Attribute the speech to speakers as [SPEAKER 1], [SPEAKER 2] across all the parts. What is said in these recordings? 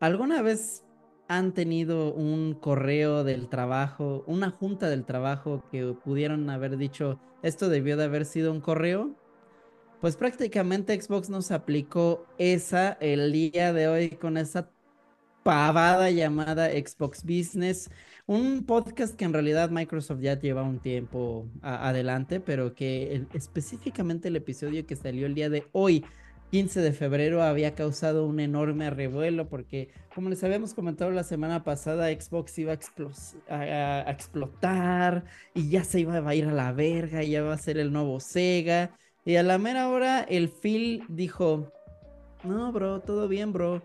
[SPEAKER 1] ¿alguna vez han tenido un correo del trabajo, una junta del trabajo que pudieron haber dicho, esto debió de haber sido un correo? Pues prácticamente Xbox nos aplicó esa el día de hoy con esa pavada llamada Xbox Business, un podcast que en realidad Microsoft ya lleva un tiempo adelante, pero que específicamente el episodio que salió el día de hoy 15 de febrero había causado un enorme revuelo porque, como les habíamos comentado la semana pasada, Xbox iba a, explotar y ya se iba a ir a la verga, y ya va a ser el nuevo Sega. Y a la mera hora el Phil dijo, no, bro, todo bien, bro.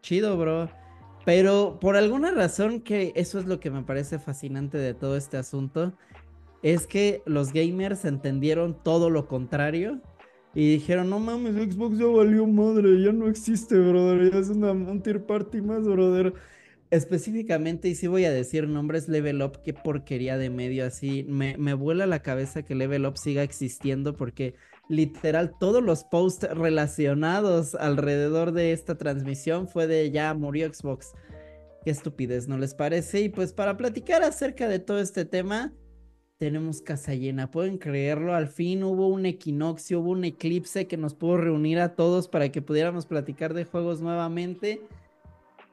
[SPEAKER 1] Chido, bro. Pero por alguna razón que eso es lo que me parece fascinante de todo este asunto, es que los gamers entendieron todo lo contrario y dijeron, no mames, Xbox ya valió madre, ya no existe, brother, ya es una, un party más, brother. Específicamente, y sí voy a decir nombres, Level Up, qué porquería de medio así. Me, me vuela la cabeza que Level Up siga existiendo porque literal todos los posts relacionados alrededor de esta transmisión fue de ya murió Xbox. Qué estupidez, ¿no les parece? Y pues para platicar acerca de todo este tema, tenemos casa llena. ¿Pueden creerlo? Al fin hubo un equinoccio, hubo un eclipse que nos pudo reunir a todos para que pudiéramos platicar de juegos nuevamente.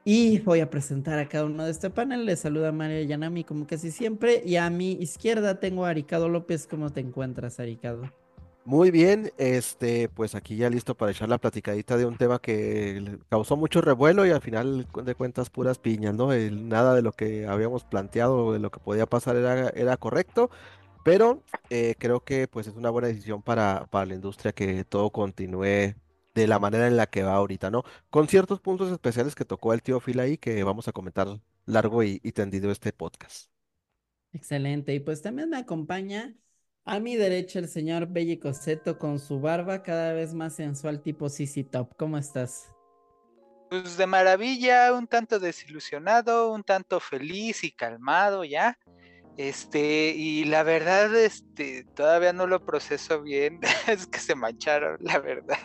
[SPEAKER 1] Y voy a presentar a cada uno de este panel. Les saluda María Yanami como casi siempre. Y a mi izquierda tengo a Aricado López. ¿Cómo te encuentras, Aricado?
[SPEAKER 2] Muy bien, este, pues aquí ya listo para echar la platicadita de un tema que causó mucho revuelo y al final de cuentas puras piñas, ¿no? nada de lo que habíamos planteado, de lo que podía pasar era, correcto, pero eh, creo que pues es una buena decisión para, para la industria que todo continúe de la manera en la que va ahorita, ¿no? Con ciertos puntos especiales que tocó el tío Phil ahí que vamos a comentar largo y tendido este podcast.
[SPEAKER 1] Excelente, y pues también me acompaña a mi derecha el señor Belly Coseto con su barba cada vez más sensual tipo CC Top. ¿Cómo estás?
[SPEAKER 3] Pues de maravilla, un tanto desilusionado, un tanto feliz y calmado ya. Este, y la verdad, este, todavía no lo proceso bien. es que se mancharon, la verdad.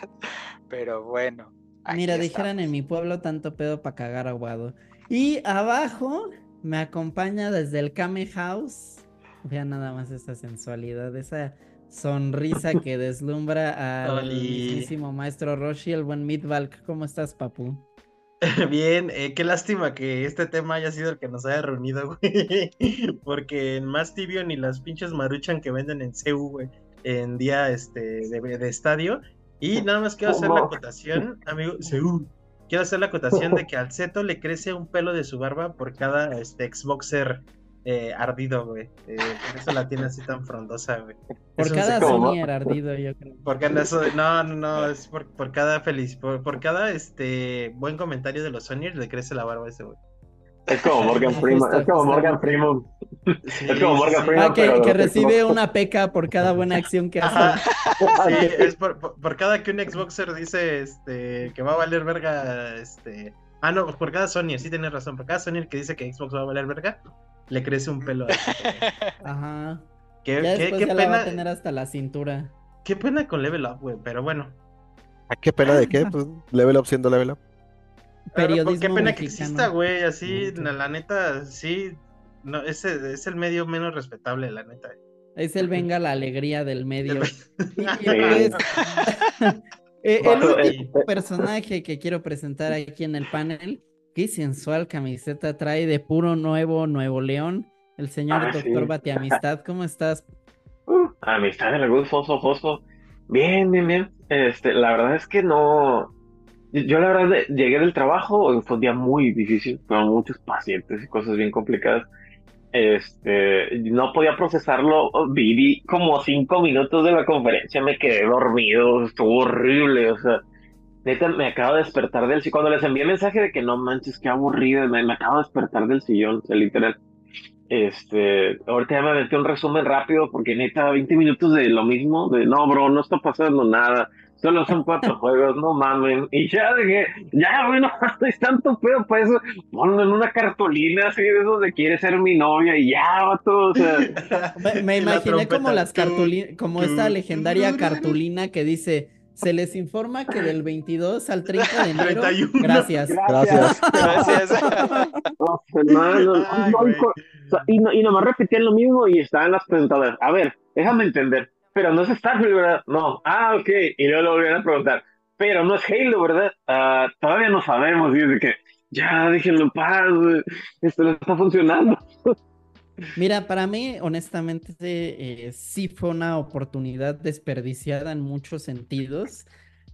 [SPEAKER 3] Pero bueno.
[SPEAKER 1] Mira, dijeran en mi pueblo tanto pedo para cagar aguado. Y abajo me acompaña desde el Kame House Vean nada más esa sensualidad, esa sonrisa que deslumbra al mismísimo maestro Roshi, el buen Midvalk. ¿Cómo estás, papu?
[SPEAKER 4] Bien, eh, qué lástima que este tema haya sido el que nos haya reunido, güey. Porque en más tibio ni las pinches maruchan que venden en CEU, güey, en día este, de, estadio. Y nada más quiero hacer la acotación, amigo, CEU. Quiero hacer la acotación de que al Zeto le crece un pelo de su barba por cada este, Xboxer eh, ardido, güey. Eh, por eso la tiene así tan frondosa, güey.
[SPEAKER 1] Por cada Sonyer ardido, yo creo.
[SPEAKER 4] Porque no, no, no, es por, por cada feliz, por, por, cada este buen comentario de los Sonyers le crece la barba a ese güey.
[SPEAKER 5] Es como Morgan Freeman, es como Morgan Freeman.
[SPEAKER 1] es como Morgan Freeman. Ah, que, que recibe una peca por cada buena acción que hace.
[SPEAKER 4] Sí, es por, por, cada que un Xboxer dice este que va a valer verga, este. Ah, no, por cada Sony, sí tienes razón. Por cada Sony que dice que Xbox va a valer verga, le crece un pelo.
[SPEAKER 1] Ajá. Qué, ya qué, qué pena. va a tener hasta la cintura.
[SPEAKER 4] Qué pena con Level Up, güey, pero bueno.
[SPEAKER 2] ¿Qué pena de qué? Pues Level Up siendo Level Up.
[SPEAKER 4] Periodismo qué pena que exista, güey, así, la, neta, sí, no, ese es el medio menos respetable, la neta.
[SPEAKER 1] Es el venga la alegría del medio. Eh, el último personaje que quiero presentar aquí en el panel Qué sensual camiseta trae de puro nuevo Nuevo León. El señor ah, doctor Batiamistad, ¿cómo estás?
[SPEAKER 5] Uh, amistad el gusto, Fosfo. Bien, bien, bien. Este, la verdad es que no. Yo, la verdad, llegué del trabajo, fue un día muy difícil, con muchos pacientes y cosas bien complicadas. Este, no podía procesarlo. Viví como cinco minutos de la conferencia, me quedé dormido, estuvo horrible, o sea Neta, me acabo de despertar del sillón. Cuando les envié mensaje de que no manches, qué aburrido, me, acabo de despertar del sillón, literal. Este, ahorita ya me aventé un resumen rápido porque neta, 20 minutos de lo mismo, de no, bro, no está pasando nada, solo son cuatro juegos, no mamen. Y ya dije, ya, bueno, no es tanto pedo para eso, ponlo en una cartulina así de eso de quiere ser mi novia y ya, vato, o sea.
[SPEAKER 1] Me, me imaginé como las cartulinas, como esta legendaria cartulina que dice Se les informa que del 22 al 30 de enero.
[SPEAKER 4] 31.
[SPEAKER 1] Gracias.
[SPEAKER 2] Gracias.
[SPEAKER 3] Gracias.
[SPEAKER 5] Hermano,
[SPEAKER 4] Ay,
[SPEAKER 5] y, no, y nomás repetían lo mismo y estaban las presentadoras. A ver, déjame entender. Pero no es Starfield, ¿verdad? No. Ah, ok. Y luego lo volvieron a preguntar. Pero no es Halo, ¿verdad? Ah, todavía no sabemos. Y es de que, ya, déjenlo en paz. Esto no está funcionando.
[SPEAKER 1] Mira, para mí, honestamente, eh, sí fue una oportunidad desperdiciada en muchos sentidos.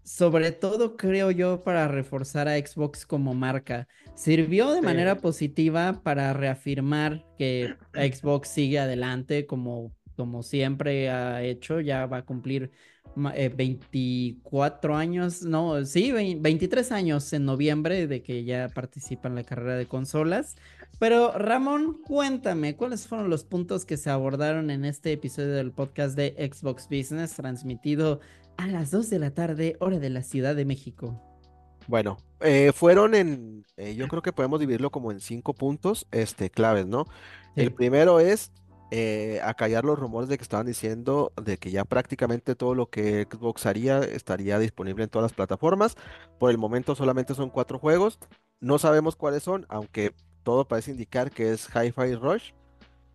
[SPEAKER 1] Sobre todo, creo yo, para reforzar a Xbox como marca. Sirvió de
[SPEAKER 4] Sí.
[SPEAKER 1] manera positiva para reafirmar que Xbox sigue adelante como, como siempre ha hecho. Ya va a cumplir eh, 24 años, no, sí, vein- 23 años en noviembre de que ya participa en la carrera de consolas. Pero Ramón, cuéntame, ¿cuáles fueron los puntos que se abordaron en este episodio del podcast de Xbox Business transmitido a las 2 de la tarde, hora de la Ciudad de México?
[SPEAKER 2] Bueno, eh, fueron en, eh, yo creo que podemos dividirlo como en cinco puntos, este, claves, ¿no? El primero es eh, acallar los rumores de que estaban diciendo de que ya prácticamente todo lo que Xbox haría estaría disponible en todas las plataformas. Por el momento solamente son cuatro juegos. No sabemos cuáles son, aunque todo parece indicar que es Hi-Fi Rush,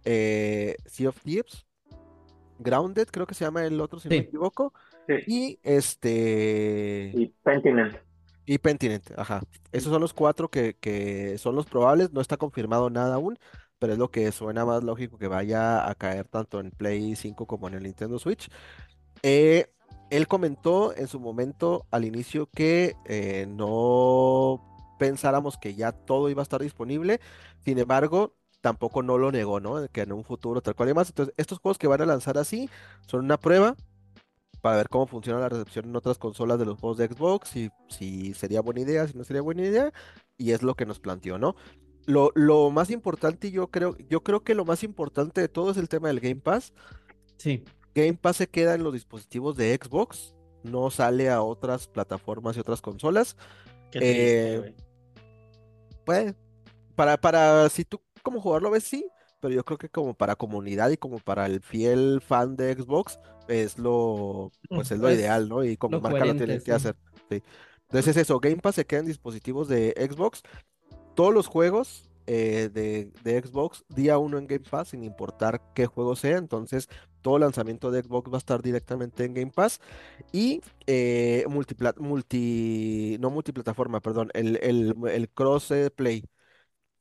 [SPEAKER 2] eh, Sea of Thieves, Grounded, creo que se llama el otro, si no me equivoco,
[SPEAKER 5] Sí.
[SPEAKER 2] y este...
[SPEAKER 5] Y Pentiment.
[SPEAKER 2] Y Pentinent, ajá. Esos son los cuatro que, que son los probables. No está confirmado nada aún, pero es lo que suena más lógico que vaya a caer tanto en Play 5 como en el Nintendo Switch. Eh, él comentó en su momento al inicio que eh, no pensáramos que ya todo iba a estar disponible. Sin embargo, tampoco no lo negó, ¿no? Que en un futuro tal cual y más. Entonces, estos juegos que van a lanzar así son una prueba para ver cómo funciona la recepción en otras consolas de los juegos de Xbox, si, si sería buena idea, si no sería buena idea, y es lo que nos planteó, ¿no? Lo, lo más importante, yo creo, yo creo que lo más importante de todo es el tema del Game Pass.
[SPEAKER 1] Sí,
[SPEAKER 2] Game Pass se queda en los dispositivos de Xbox, no sale a otras plataformas y otras consolas.
[SPEAKER 4] Qué triste,
[SPEAKER 2] Eh. Pues, para, para, si tú como jugador lo ves, sí, pero yo creo que como para comunidad y como para el fiel fan de Xbox, es lo, pues es lo ideal, ¿no? Y como
[SPEAKER 1] lo
[SPEAKER 2] marca lo tienen que
[SPEAKER 1] sí.
[SPEAKER 2] hacer. sí. Entonces es eso, Game Pass se queda en dispositivos de Xbox. Todos los juegos eh, de, Xbox, día uno en Game Pass, sin importar qué juego sea. Entonces, todo lanzamiento de Xbox va a estar directamente en Game Pass. Y eh, no multiplataforma, perdón, el, el, el cross eh, play.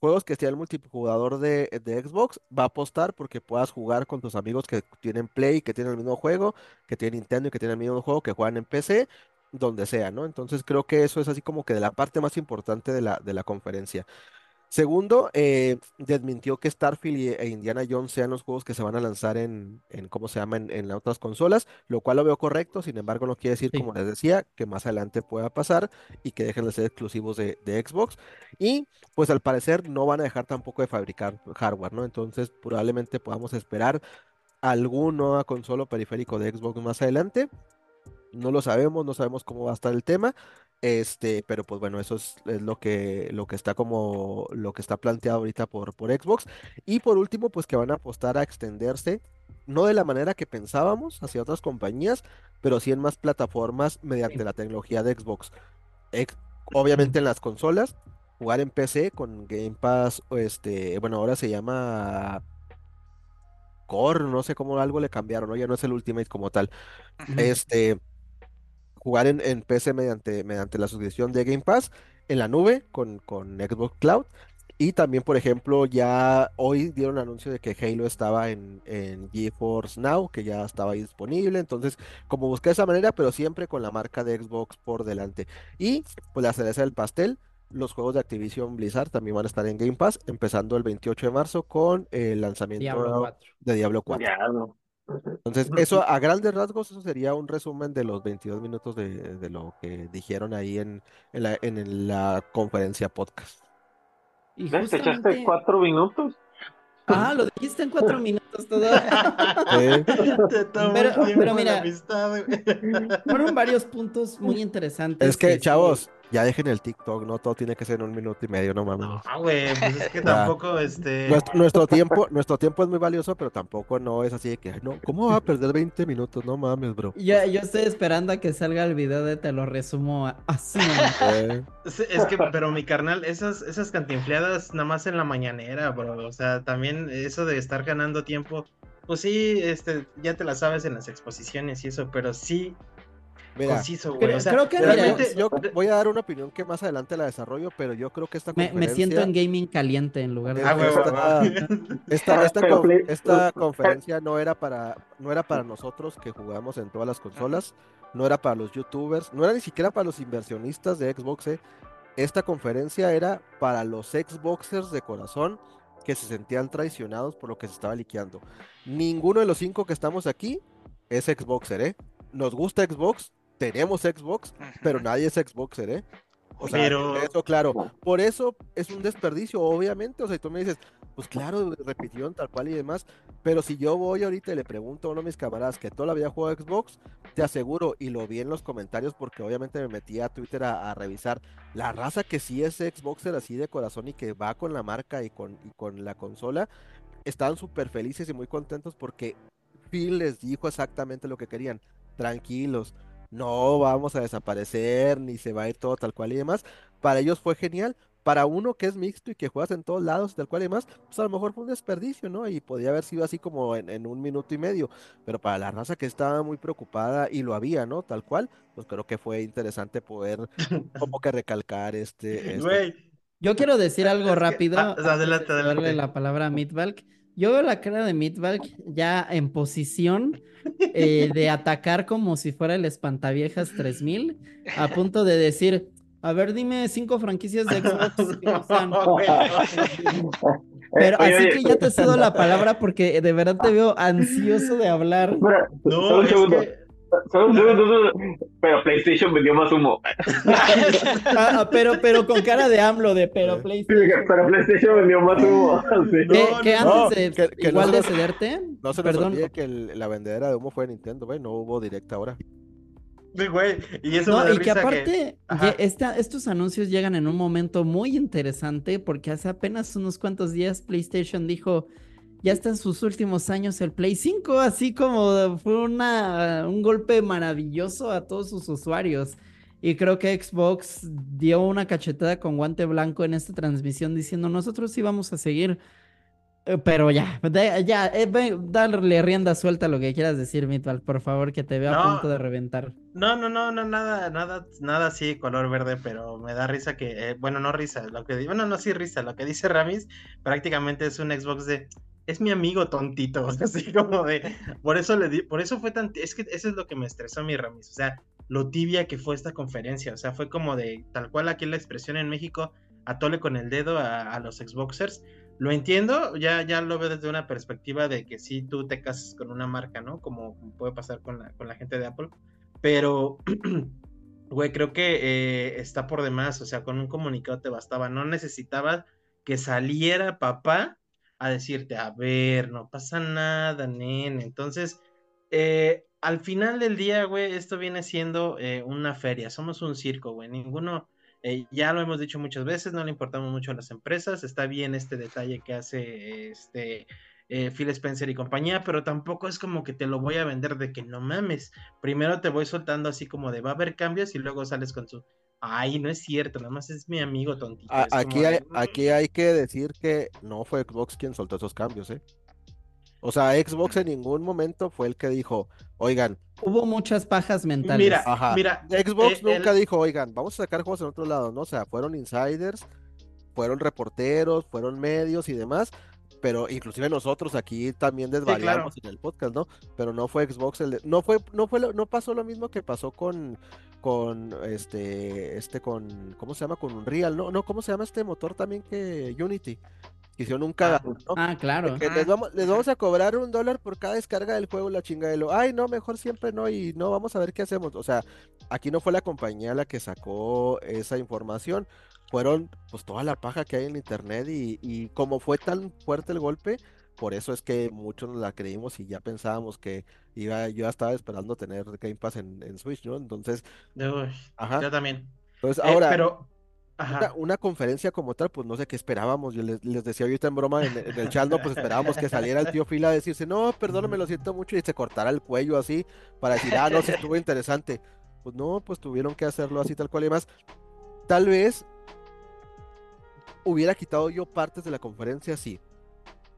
[SPEAKER 2] Juegos que sea el multijugador de, de Xbox va a apostar porque puedas jugar con tus amigos que tienen Play, que tienen el mismo juego, que tienen Nintendo y que tienen el mismo juego, que juegan en PC, donde sea, ¿no? Entonces creo que eso es así como que de la parte más importante de la, de la conferencia. Segundo, eh, desmintió que Starfield y- e Indiana Jones sean los juegos que se van a lanzar en, en ¿cómo se llama?, en, en las otras consolas, lo cual lo veo correcto, sin embargo no quiere decir,
[SPEAKER 1] Sí.
[SPEAKER 2] como les decía, que más adelante pueda pasar y que dejen de ser exclusivos de, de Xbox. Y pues al parecer no van a dejar tampoco de fabricar hardware, ¿no? Entonces probablemente podamos esperar algún nueva consola o periférico de Xbox más adelante. No lo sabemos, no sabemos cómo va a estar el tema. Este, pero pues bueno, eso es, es lo que, lo que está como, lo que está planteado ahorita por, por Xbox. Y por último, pues que van a apostar a extenderse, no de la manera que pensábamos hacia otras compañías, pero sí en más plataformas mediante
[SPEAKER 1] Sí.
[SPEAKER 2] la tecnología de Xbox. Ex- obviamente en las consolas, jugar en PC con Game Pass, este, bueno, ahora se llama Core, no sé cómo algo le cambiaron, ¿no? Ya no es el Ultimate como tal. Este, jugar en, en PC mediante, mediante la suscripción de Game Pass, en la nube con, con Xbox Cloud. Y también, por ejemplo, ya hoy dieron anuncio de que Halo estaba en, en GeForce Now, que ya estaba ahí disponible. Entonces, como busqué de esa manera, pero siempre con la marca de Xbox por delante. Y pues la cereza del pastel, los juegos de Activision Blizzard también van a estar en Game Pass, empezando el 28 de marzo con el lanzamiento
[SPEAKER 1] Diablo 4.
[SPEAKER 2] de Diablo 4.
[SPEAKER 5] Ya, no.
[SPEAKER 2] Entonces, eso a grandes rasgos, eso sería un resumen de los 22 minutos de, de lo que dijeron ahí en, en la, en la conferencia podcast.
[SPEAKER 1] Y
[SPEAKER 5] ¿Ves? Te echaste
[SPEAKER 1] justamente...
[SPEAKER 5] cuatro minutos.
[SPEAKER 1] Ah, lo dijiste en cuatro minutos todo.
[SPEAKER 4] Te
[SPEAKER 1] Pero- mira,
[SPEAKER 4] amistad.
[SPEAKER 1] Fueron varios puntos muy interesantes.
[SPEAKER 2] Es que,
[SPEAKER 1] sí-
[SPEAKER 2] chavos, Ya dejen el TikTok, no todo tiene que ser en un minuto y medio, no mames.
[SPEAKER 4] Ah, güey, pues es que tampoco, este...
[SPEAKER 2] Nuestro, nuestro tiempo, nuestro tiempo es muy valioso, pero tampoco no es así de que, "Ay, no, ¿cómo va a perder 20 minutos? No mames, bro.
[SPEAKER 1] Yo, yo estoy esperando a que salga el video de te lo resumo así.
[SPEAKER 2] Eh,
[SPEAKER 4] Es, es que, pero mi carnal, esas, esas cantinfleadas nada más en la mañanera, bro. O sea, también eso de estar ganando tiempo, pues sí, este, ya te la sabes en las exposiciones y eso, pero sí,
[SPEAKER 2] mira,
[SPEAKER 4] conciso, güey.
[SPEAKER 1] Creo,
[SPEAKER 4] O sea,
[SPEAKER 1] creo que,
[SPEAKER 2] yo, yo voy a dar una opinión que más adelante la desarrollo, pero yo creo que esta
[SPEAKER 1] me, me siento en
[SPEAKER 2] conferencia,
[SPEAKER 1] gaming caliente en lugar de...
[SPEAKER 4] Ah, güey,
[SPEAKER 2] esta- esta, esta conferencia no era para, no era para nosotros que jugamos en todas las consolas, no era para los youtubers, no era ni siquiera para los inversionistas de Xbox. eh. Esta conferencia era para los Xboxers de corazón que se sentían traicionados por lo que se estaba liqueando. Ninguno de los cinco que estamos aquí es Xboxer, ¿eh? Nos gusta Xbox, tenemos Xbox, pero nadie es Xboxer, ¿eh? O sea,
[SPEAKER 4] Pero-
[SPEAKER 2] eso claro. Por eso es un desperdicio, obviamente. O sea, y tú me dices, pues claro, repitieron tal cual y demás. Pero si yo voy ahorita y le pregunto a uno de mis camaradas que todo había jugado a Xbox, te aseguro, y lo vi en los comentarios porque obviamente me metí a Twitter a, a revisar, la raza que sí es Xboxer así de corazón y que va con la marca y con, y con la consola, estaban súper felices y muy contentos porque Phil les dijo exactamente lo que querían. Tranquilos, no vamos a desaparecer, ni se va a ir todo tal cual y demás. Para ellos fue genial. Para uno que es mixto y que juegas en todos lados, tal cual y demás, pues a lo mejor fue un desperdicio, ¿no? Y podía haber sido así como en, en un minuto y medio. Pero para la raza que estaba muy preocupada y lo había, ¿no? Tal cual, pues creo que fue interesante poder como que recalcar este, este
[SPEAKER 1] Yo quiero decir algo rápido.
[SPEAKER 4] ah,
[SPEAKER 1] antes de
[SPEAKER 4] adelante, adelante.
[SPEAKER 1] la palabra a Meatbalk. Yo veo la cara de Meatbalk ya en posición eh, de atacar como si fuera el Espantaviejas 3000, a punto de decir, a ver, dime cinco franquicias de Xbox que no sean Pero
[SPEAKER 5] Oye,
[SPEAKER 1] así
[SPEAKER 5] oye,
[SPEAKER 1] que ya te cedo la palabra porque de verdad te veo ansioso de hablar.
[SPEAKER 5] espera,
[SPEAKER 4] No,
[SPEAKER 5] solo un
[SPEAKER 4] es
[SPEAKER 5] segundo.
[SPEAKER 4] que...
[SPEAKER 5] Pero PlayStation vendió más humo.
[SPEAKER 1] Ah, ah, pero, pero con cara de AMLO de pero
[SPEAKER 2] Sí,
[SPEAKER 1] PlayStation.
[SPEAKER 5] pero PlayStation vendió más humo. Sí.
[SPEAKER 1] Que,
[SPEAKER 4] No,
[SPEAKER 1] que
[SPEAKER 2] no,
[SPEAKER 1] antes de
[SPEAKER 2] que- que no
[SPEAKER 1] igual
[SPEAKER 2] se
[SPEAKER 1] de cederte,
[SPEAKER 2] No se nos
[SPEAKER 1] perdón,
[SPEAKER 2] olvide que el- la vendedera de humo fue Nintendo, güey, no hubo directa ahora.
[SPEAKER 4] Sí, güey, y eso
[SPEAKER 1] No, y que aparte, esta- estos anuncios llegan en un momento muy interesante porque hace apenas unos cuantos días PlayStation dijo, ya está en sus últimos años el Play 5, así como fue una, un golpe maravilloso a todos sus usuarios. Y creo que Xbox dio una cachetada con guante blanco en esta transmisión diciendo, nosotros sí vamos a seguir. Eh, Pero ya, ya, eh, darle rienda suelta a lo que quieras decir, Mitval, por favor, que te veo a punto de reventar.
[SPEAKER 4] No, no, no, no, nada, nada, nada así color verde, pero me da risa que, eh, bueno, no risa, lo que, bueno, no sí risa, lo que dice Ramis prácticamente es un Xbox de, es mi amigo tontito, así como de, por eso le di, por eso fue tan, es que eso es lo que me estresó a mi Ramis, o sea, lo tibia que fue esta conferencia, o sea, fue como de, tal cual aquí la expresión en México, atole con el dedo a, a los Xboxers, lo entiendo, ya, ya lo veo desde una perspectiva de que si tú te casas con una marca, ¿no? Como puede pasar con la, con la gente de Apple, pero, güey, creo que eh, está por demás, o sea, con un comunicado te bastaba, no necesitabas que saliera papá a decirte, a ver, no pasa nada, nene. Entonces, eh, al final del día, güey, esto viene siendo eh, una feria, somos un circo, güey, ninguno, eh, ya lo hemos dicho muchas veces, no le importamos mucho a las empresas, está bien este detalle que hace este Phil Spencer y compañía, pero tampoco es como que te lo voy a vender de que no mames, primero te voy soltando así como de va a haber cambios y luego sales con su, ay, no es cierto, nada más es mi amigo tontito.
[SPEAKER 2] A-
[SPEAKER 4] es como
[SPEAKER 2] aquí, hay,
[SPEAKER 4] "Mm".
[SPEAKER 2] aquí hay que decir que no fue Xbox quien soltó esos cambios, ¿eh? O sea, Xbox en ningún momento fue el que dijo, oigan,
[SPEAKER 1] Hubo muchas pajas mentales.
[SPEAKER 4] Mira,
[SPEAKER 2] ajá.
[SPEAKER 4] mira,
[SPEAKER 2] Xbox
[SPEAKER 4] eh,
[SPEAKER 2] nunca
[SPEAKER 4] el-
[SPEAKER 2] dijo, oigan, vamos a sacar juegos en otro lado, ¿no? O sea, fueron insiders, fueron reporteros, fueron medios y demás, pero inclusive nosotros aquí también desvariamos en el podcast, ¿no? Pero no fue Xbox el de- no fue, no fue, lo- no pasó lo mismo que pasó con, con este, este, con, ¿cómo se llama? Con Unreal, ¿no? No, ¿cómo se llama este motor también que Unity? Que hicieron un cagadón, ¿no?
[SPEAKER 1] Ah, claro.
[SPEAKER 2] Que les vamos, les vamos a cobrar un dólar por cada descarga del juego, la chinga de lo, ay, no, mejor siempre no, y no, vamos a ver qué hacemos. O sea, aquí no fue la compañía la que sacó esa información, fueron pues toda la paja que hay en internet y, y como fue tan fuerte el golpe, por eso es que muchos nos la creímos y ya pensábamos que iba, yo ya estaba esperando tener Game Pass en, en Switch, ¿no? Entonces,
[SPEAKER 4] Uy,
[SPEAKER 2] ajá.
[SPEAKER 4] yo también.
[SPEAKER 2] Entonces,
[SPEAKER 4] Eh,
[SPEAKER 2] ahora,
[SPEAKER 4] pero,
[SPEAKER 2] una,
[SPEAKER 4] ajá.
[SPEAKER 2] una conferencia como tal, pues no sé qué esperábamos. Yo les, les decía ahorita en broma en, en el chat, no, pues esperábamos que saliera el tío Phil a decirse, no, perdóname, lo siento mucho, y se cortara el cuello así para decir, ah, no, sí estuvo interesante. Pues no, pues tuvieron que hacerlo así tal cual y más. Tal vez hubiera quitado yo partes de la conferencia, sí.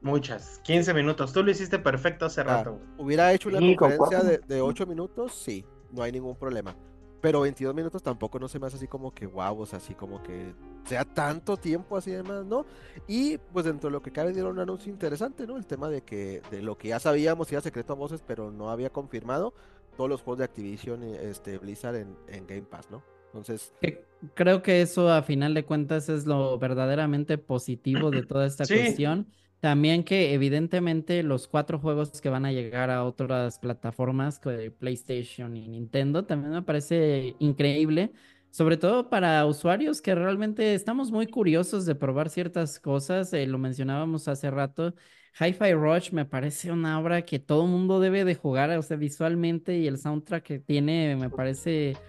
[SPEAKER 4] Muchas. 15 minutos. Tú lo hiciste perfecto hace
[SPEAKER 2] Ah,
[SPEAKER 4] rato.
[SPEAKER 2] hubiera hecho una
[SPEAKER 5] Sí,
[SPEAKER 2] conferencia de, de 8 minutos, sí, no hay ningún problema. Pero 22 minutos tampoco no se me hace así como que guau, o sea, así como que sea tanto tiempo así demás, ¿no? Y pues dentro de lo que cabe dieron un anuncio interesante, ¿no? El tema de que de lo que ya sabíamos era secreto a voces, pero no había confirmado todos los juegos de Activision y este Blizzard en, en Game Pass, ¿no? Entonces,
[SPEAKER 1] Que creo que eso a final de cuentas es lo verdaderamente positivo de toda esta
[SPEAKER 4] Sí.
[SPEAKER 1] cuestión. También que evidentemente los cuatro juegos que van a llegar a otras plataformas, PlayStation y Nintendo, también me parece increíble, sobre todo para usuarios que realmente estamos muy curiosos de probar ciertas cosas. eh, lo mencionábamos hace rato. Hi-Fi Rush me parece una obra que todo mundo debe de jugar, o sea, visualmente y el soundtrack que tiene me parece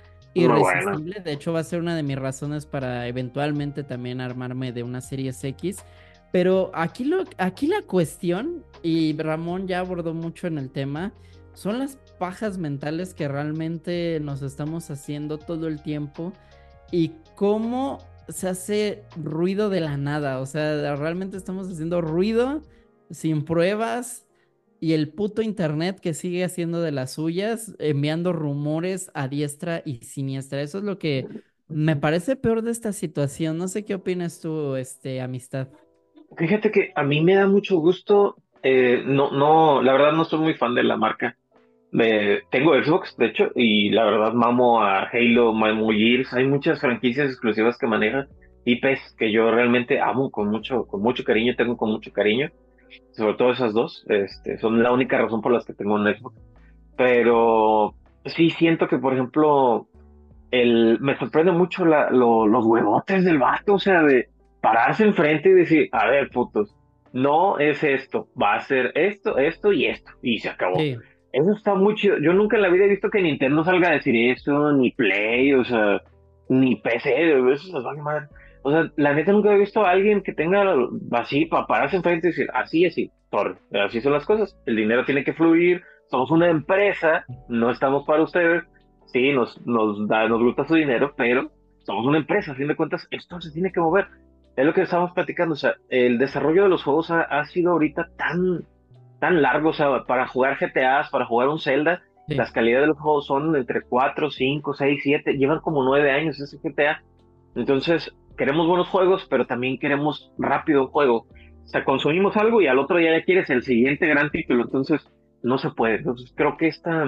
[SPEAKER 1] Irresistible. De hecho, va a ser una de mis razones para eventualmente también armarme de una Series X. Pero aquí, lo, aquí la cuestión, y Ramón ya abordó mucho en el tema, son las pajas mentales que realmente nos estamos haciendo todo el tiempo y cómo se hace ruido de la nada. O sea, realmente estamos haciendo ruido sin pruebas y el puto internet que sigue haciendo de las suyas, enviando rumores a diestra y siniestra. Eso es lo que me parece peor de esta situación. No sé qué opinas tú, este, amistad.
[SPEAKER 5] Fíjate que a mí me da mucho gusto. eh, no, no, la verdad no soy muy fan de la marca. Me- tengo Xbox, de hecho, y la verdad mamo a Halo, mamo Gears. Hay muchas franquicias exclusivas que manejan IPs que yo realmente amo con mucho, con mucho cariño, tengo con mucho cariño. Sobre todo esas dos, este, son la única razón por las que tengo un Xbox. Pero sí siento que, por ejemplo, el, me sorprende mucho la- lo- los huevotes del vato, o sea, de pararse enfrente y decir, a ver, putos, no es esto, va a ser esto, esto y esto, y se acabó.
[SPEAKER 1] Sí.
[SPEAKER 5] Eso está muy chido. Yo nunca en la vida he visto que Nintendo salga a decir eso, ni Play, o sea, ni PC, eso se vale madre. O sea, la neta nunca he visto a alguien que tenga así para pararse enfrente y decir, así, así, sorry, así son las cosas. El dinero tiene que fluir, somos una empresa, no estamos para ustedes, sí, nos, nos, da, nos gusta su dinero, pero somos una empresa, a fin de cuentas, esto se tiene que mover. Es lo que estamos platicando, o sea, el desarrollo de los juegos ha, ha sido ahorita tan, tan largo, o sea, para jugar GTAs, para jugar un Zelda,
[SPEAKER 1] Sí.
[SPEAKER 5] las calidades de los juegos son entre 4, 5, 6, 7, llevan como 9 años ese GTA. Entonces, queremos buenos juegos, pero también queremos rápido juego. O sea, consumimos algo y al otro día ya quieres el siguiente gran título, entonces no se puede. Entonces, creo que esta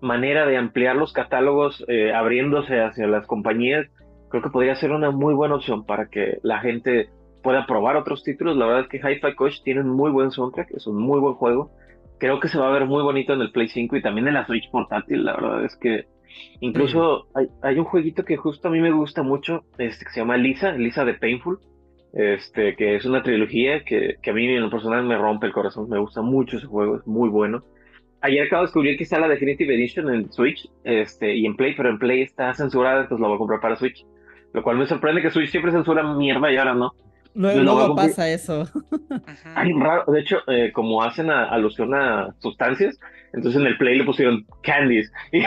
[SPEAKER 5] manera de ampliar los catálogos eh, abriéndose hacia las compañías, creo que podría ser una muy buena opción para que la gente pueda probar otros títulos. La verdad es que Hi-Fi Coach tiene un muy buen soundtrack, es un muy buen juego. Creo que se va a ver muy bonito en el Play 5 y también en la Switch portátil. La verdad es que incluso hay, hay un jueguito que justo a mí me gusta mucho, este, que se llama Lisa, Lisa de Painful, este, que es una trilogía que, que a mí en lo personal me rompe el corazón. Me gusta mucho ese juego, es muy bueno. Ayer acabo de descubrir que está la Definitive Edition en Switch este, y en Play, pero en Play está censurada, entonces la voy a comprar para Switch. Lo cual me sorprende que Switch siempre censura mierda y ahora no.
[SPEAKER 1] Luego, luego pasa eso.
[SPEAKER 5] Ay, raro. De hecho, eh, como hacen a- alusión a sustancias, entonces en el Play le pusieron candies. Y.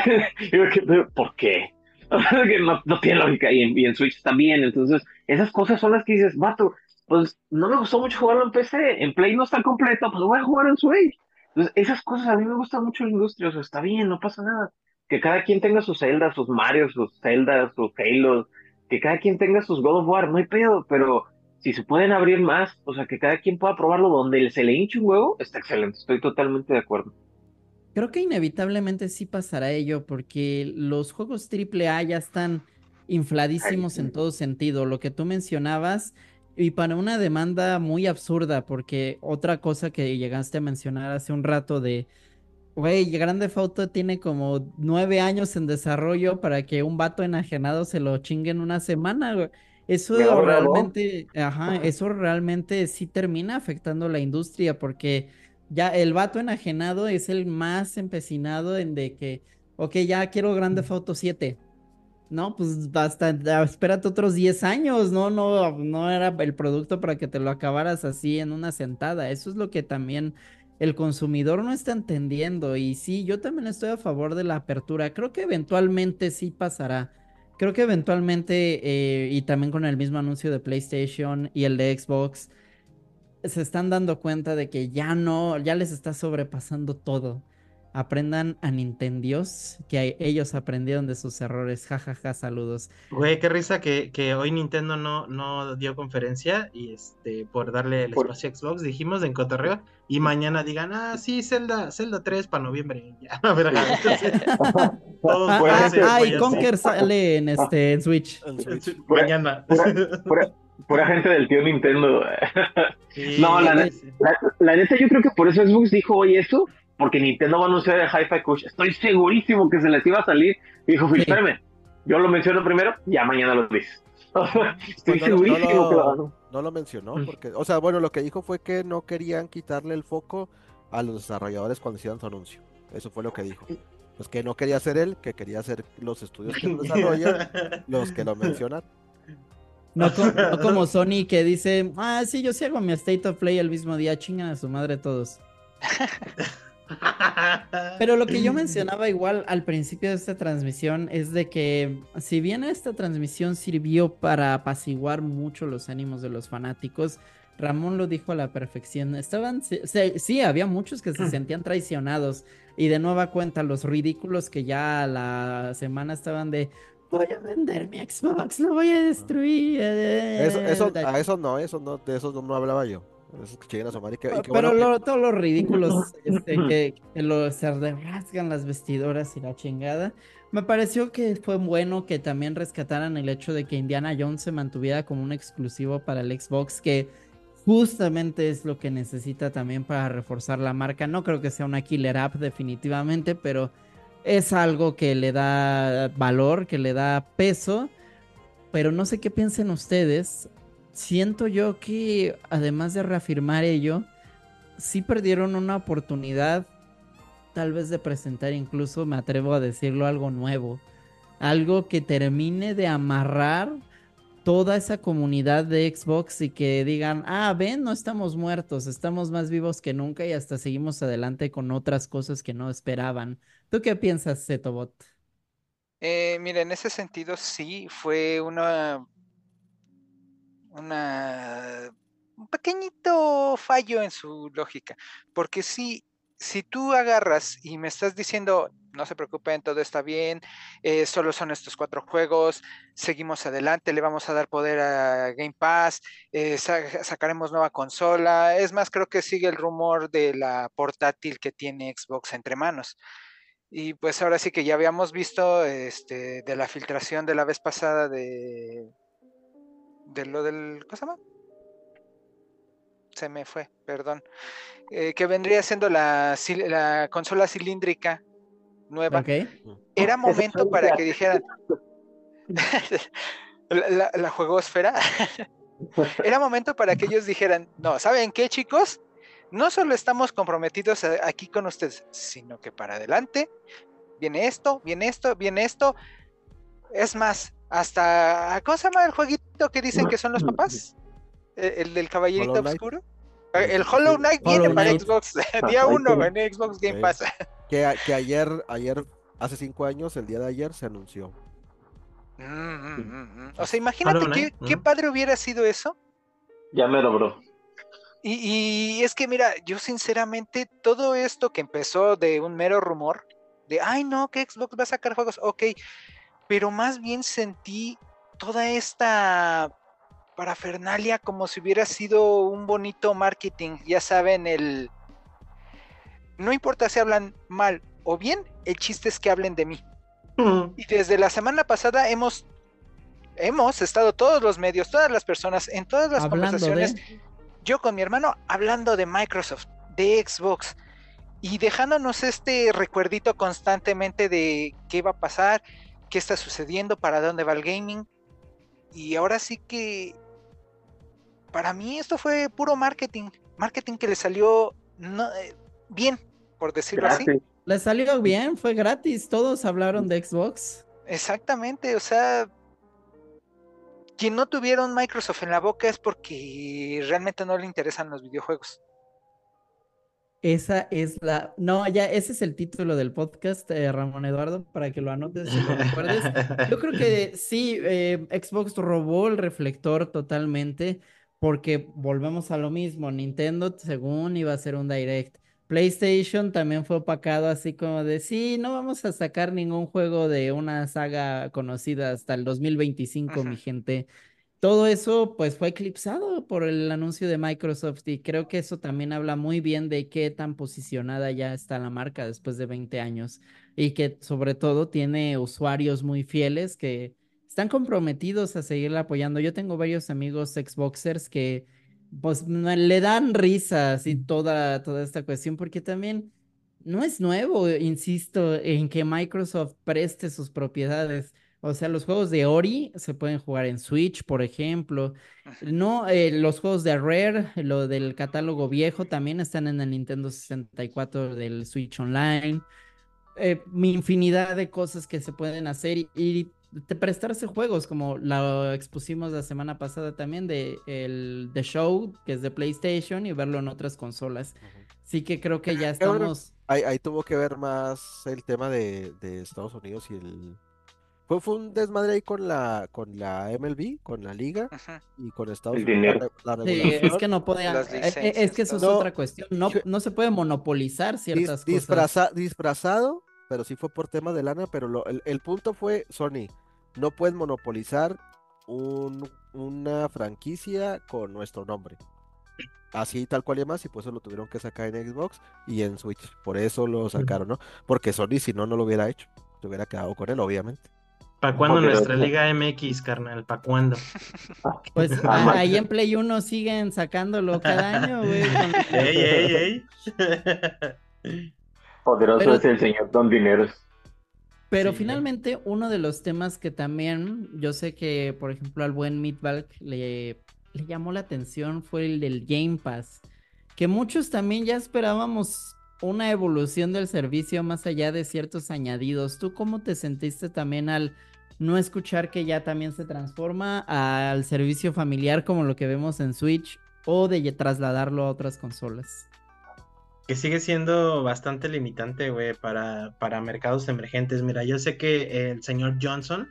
[SPEAKER 5] ¿por qué? No, no tiene lógica. Y en, y en Switch también. Entonces, esas cosas son las que dices, vato, pues no me gustó mucho jugarlo en PC. En Play no está completo, pues voy a jugar en Switch. Entonces, esas cosas a mí me gustan mucho en la industria. O sea, está bien, no pasa nada. Que cada quien tenga sus Zelda, sus Mario, sus Zelda, sus Halo. Que cada quien tenga sus God of War, no hay pedo, pero si se pueden abrir más, o sea, que cada quien pueda probarlo donde se le hinche un huevo, está excelente, estoy totalmente de acuerdo.
[SPEAKER 1] Creo que inevitablemente sí pasará ello porque los juegos AAA ya están infladísimos en todo sentido. Lo que tú mencionabas y para una demanda muy absurda porque otra cosa que llegaste a mencionar hace un rato de, güey, Grande Auto tiene como nueve años en desarrollo para que un vato enajenado se lo chingue en una semana, güey. Eso realmente, ajá, eso realmente sí termina afectando la industria porque ya el vato enajenado es el más empecinado en de que, ok, ya quiero Grande Auto 7. No, pues basta, ah, espérate otros 10 años, no, no, no era el producto para que te lo acabaras así en una sentada. Eso es lo que también el consumidor no está entendiendo. Y sí, yo también estoy a favor de la apertura. Creo que eventualmente sí pasará. Creo que eventualmente, eh, y también con el mismo anuncio de PlayStation y el de Xbox, se están dando cuenta de que ya no, ya les está sobrepasando todo. Aprendan a Nintendios, que ellos aprendieron de sus errores. Ja, ja, ja, saludos.
[SPEAKER 4] Güey, qué risa que, que hoy Nintendo no, no dio conferencia y este por darle el
[SPEAKER 5] Por-
[SPEAKER 4] espacio a Xbox, dijimos en cotorreo, y mañana digan, ah, sí, Zelda, Zelda 3 para noviembre. Ya. Entonces, todos
[SPEAKER 1] Ah,
[SPEAKER 5] Pues,
[SPEAKER 1] ah, ah, y Conker sale en este en Switch.
[SPEAKER 4] Mañana.
[SPEAKER 5] Pura, pura- pura gente del tío Nintendo.
[SPEAKER 4] Sí,
[SPEAKER 5] No, la
[SPEAKER 4] sí.
[SPEAKER 5] La, la neta, yo creo que por eso Xbox dijo hoy eso, porque Nintendo va a anunciar el Hi-Fi Kush. Estoy segurísimo que se les iba a salir. Y dijo, Phil,
[SPEAKER 1] Sí.
[SPEAKER 5] espérame, yo lo menciono primero, ya mañana lo dices. Estoy
[SPEAKER 2] Pues no, lo- no
[SPEAKER 5] segurísimo
[SPEAKER 2] lo-
[SPEAKER 5] que lo van
[SPEAKER 2] No lo mencionó,
[SPEAKER 4] Mm.
[SPEAKER 2] porque, o sea, bueno, lo que dijo fue que no querían quitarle el foco a los desarrolladores cuando hicieran su anuncio. Eso fue lo que dijo. Pues que no quería ser él, que quería ser los estudios que lo desarrollan, los que lo mencionan.
[SPEAKER 1] No, co- no como Sony que dice, ah, sí, yo sí hago mi State of Play el mismo día, chingan a su madre todos. Pero lo que yo mencionaba igual al principio de esta transmisión es de que si bien esta transmisión sirvió para apaciguar mucho los ánimos de los fanáticos, Ramón lo dijo a la perfección. Estaban, sí, sí, había muchos que se sentían traicionados y de nueva cuenta los ridículos que ya a la semana estaban de voy a vender mi Xbox, lo voy a destruir.
[SPEAKER 2] Eso, eso, a eso no, eso no, de eso no, no hablaba yo. Eso que lleguen a su madre y que- y que
[SPEAKER 1] Pero
[SPEAKER 2] bueno que-
[SPEAKER 1] lo- todos los ridículos este, que, que lo, se rasgan las vestidoras y la chingada. Me pareció que fue bueno que también rescataran el hecho de que Indiana Jones se mantuviera como un exclusivo para el Xbox, que justamente es lo que necesita también para reforzar la marca. No creo que sea una killer app definitivamente, pero es algo que le da valor, que le da peso. Pero no sé qué piensen ustedes. Siento yo que además de reafirmar ello, sí perdieron una oportunidad tal vez de presentar incluso, me atrevo a decirlo, algo nuevo. Algo que termine de amarrar toda esa comunidad de Xbox y que digan, ah, ven, no estamos muertos, estamos más vivos que nunca y hasta seguimos adelante con otras cosas que no esperaban. ¿Tú qué piensas, Zetobot?
[SPEAKER 3] Eh, mira, en ese sentido sí fue una, una, un pequeñito fallo en su lógica, porque si, si tú agarras y me estás diciendo, no se preocupen, todo está bien, eh, solo son estos cuatro juegos, seguimos adelante, le vamos a dar poder a Game Pass, eh, sa- sacaremos nueva consola, es más, creo que sigue el rumor de la portátil que tiene Xbox entre manos. Y pues ahora sí que ya habíamos visto este, de la filtración de la vez pasada de, de lo del... ¿Cómo se llama? Se me fue, perdón. Eh, que vendría siendo la, consola cilíndrica nueva.
[SPEAKER 1] ¿Ok?
[SPEAKER 3] Era momento para que dijeran... la, la, la juegosfera. Era momento para que ellos dijeran, no, ¿saben qué chicos? No solo estamos comprometidos aquí con ustedes, sino que para adelante viene esto, viene esto, viene esto. Es más, hasta, ¿cómo se llama el jueguito que dicen que son los papás? ¿El, el del caballerito oscuro? Eh, El Hollow Knight viene
[SPEAKER 1] Hollow
[SPEAKER 3] para
[SPEAKER 1] Knight.
[SPEAKER 3] Xbox, día
[SPEAKER 5] Ahí
[SPEAKER 3] uno
[SPEAKER 5] tiene.
[SPEAKER 3] en Xbox Game. Pass.
[SPEAKER 2] Que, a- que ayer, ayer, hace cinco años, el día de ayer, se anunció.
[SPEAKER 3] Mm, mm, mm, mm. O sea, imagínate qué, padre hubiera sido eso.
[SPEAKER 5] Ya me bro.
[SPEAKER 3] Y, y es que mira, yo sinceramente todo esto que empezó de un mero rumor, de, ay no, que Xbox va a sacar juegos, ok, pero más bien sentí toda esta parafernalia como si hubiera sido un bonito marketing, ya saben, el... No importa si hablan mal o bien, el chiste es que hablen de mí. Y desde la semana pasada hemos... Hemos estado todos los medios, todas las personas, en todas las
[SPEAKER 1] Hablando
[SPEAKER 3] conversaciones,
[SPEAKER 1] de...
[SPEAKER 3] yo con mi hermano hablando de Microsoft, de Xbox y dejándonos este recuerdito constantemente de qué va a pasar, qué está sucediendo, para dónde va el gaming. Y ahora sí que para mí esto fue puro marketing, marketing que le salió no, eh, bien, por decirlo así.
[SPEAKER 1] Le salió bien, fue gratis, todos hablaron de Xbox.
[SPEAKER 3] Exactamente, o sea, quien no tuviera un Microsoft en la boca es porque realmente no le interesan los videojuegos.
[SPEAKER 1] Esa es la. No, ya, ese es el título del podcast, eh, Ramón Eduardo, para que lo anotes y lo recuerdes. Yo creo que sí, eh, Xbox robó el reflector totalmente, porque volvemos a lo mismo. Nintendo, según iba a ser un direct. PlayStation también fue opacado, así como de sí, no vamos a sacar ningún juego de una saga conocida hasta el 2025, mi gente todo eso pues fue eclipsado por el anuncio de Microsoft y creo que eso también habla muy bien de qué tan posicionada ya está la marca después de 20 años y que sobre todo tiene usuarios muy fieles que están comprometidos a seguirla apoyando. Yo tengo varios amigos Xboxers que pues le dan risas y toda, toda esta cuestión porque también no es nuevo, insisto, en que Microsoft preste sus propiedades. O sea, los juegos de Ori se pueden jugar en Switch, por ejemplo. No, eh, los juegos de Rare, lo del catálogo viejo, también están en el Nintendo 64 del Switch Online. Eh, mi infinidad de cosas que se pueden hacer y, prestarse juegos, como lo expusimos la semana pasada también de el The Show, que es de PlayStation, y verlo en otras consolas. Sí que creo que ya estamos.
[SPEAKER 2] Ahí, tuvo que ver más el tema de Estados Unidos y el fue, fue un desmadre ahí con la, con la MLB, con la liga y con Estados Unidos.
[SPEAKER 1] sí, es que no podía, eh, eh, es, que eso es otra cuestión, no, no se puede monopolizar ciertas
[SPEAKER 2] cosas. Disfrazado, pero sí fue por tema de lana, pero lo, el, punto fue, Sony, no puedes monopolizar un, una franquicia con nuestro nombre. Así tal cual y más, y por eso lo tuvieron que sacar en Xbox y en Switch. Por eso lo sacaron, ¿no? Porque Sony si no, no lo hubiera hecho. Se hubiera quedado con él, obviamente.
[SPEAKER 4] ¿Para cuándo nuestra Liga MX, carnal? ¿Para cuándo?
[SPEAKER 1] Pues ah, ahí en Play 1 siguen sacándolo cada año, güey. ¡Ey, ey,
[SPEAKER 5] ey! Poderoso es el señor Don Dineros.
[SPEAKER 1] Pero finalmente, uno de los temas que también yo sé que, por ejemplo, al buen Meatball le, le llamó la atención fue el del Game Pass. Que muchos también ya esperábamos una evolución del servicio más allá de ciertos añadidos. ¿Tú cómo te sentiste también al no escuchar que ya también se transforma al servicio familiar como lo que vemos en Switch o de trasladarlo a otras consolas?
[SPEAKER 4] Que sigue siendo bastante limitante, güey, para, para mercados emergentes. Mira, yo sé que el señor Johnson,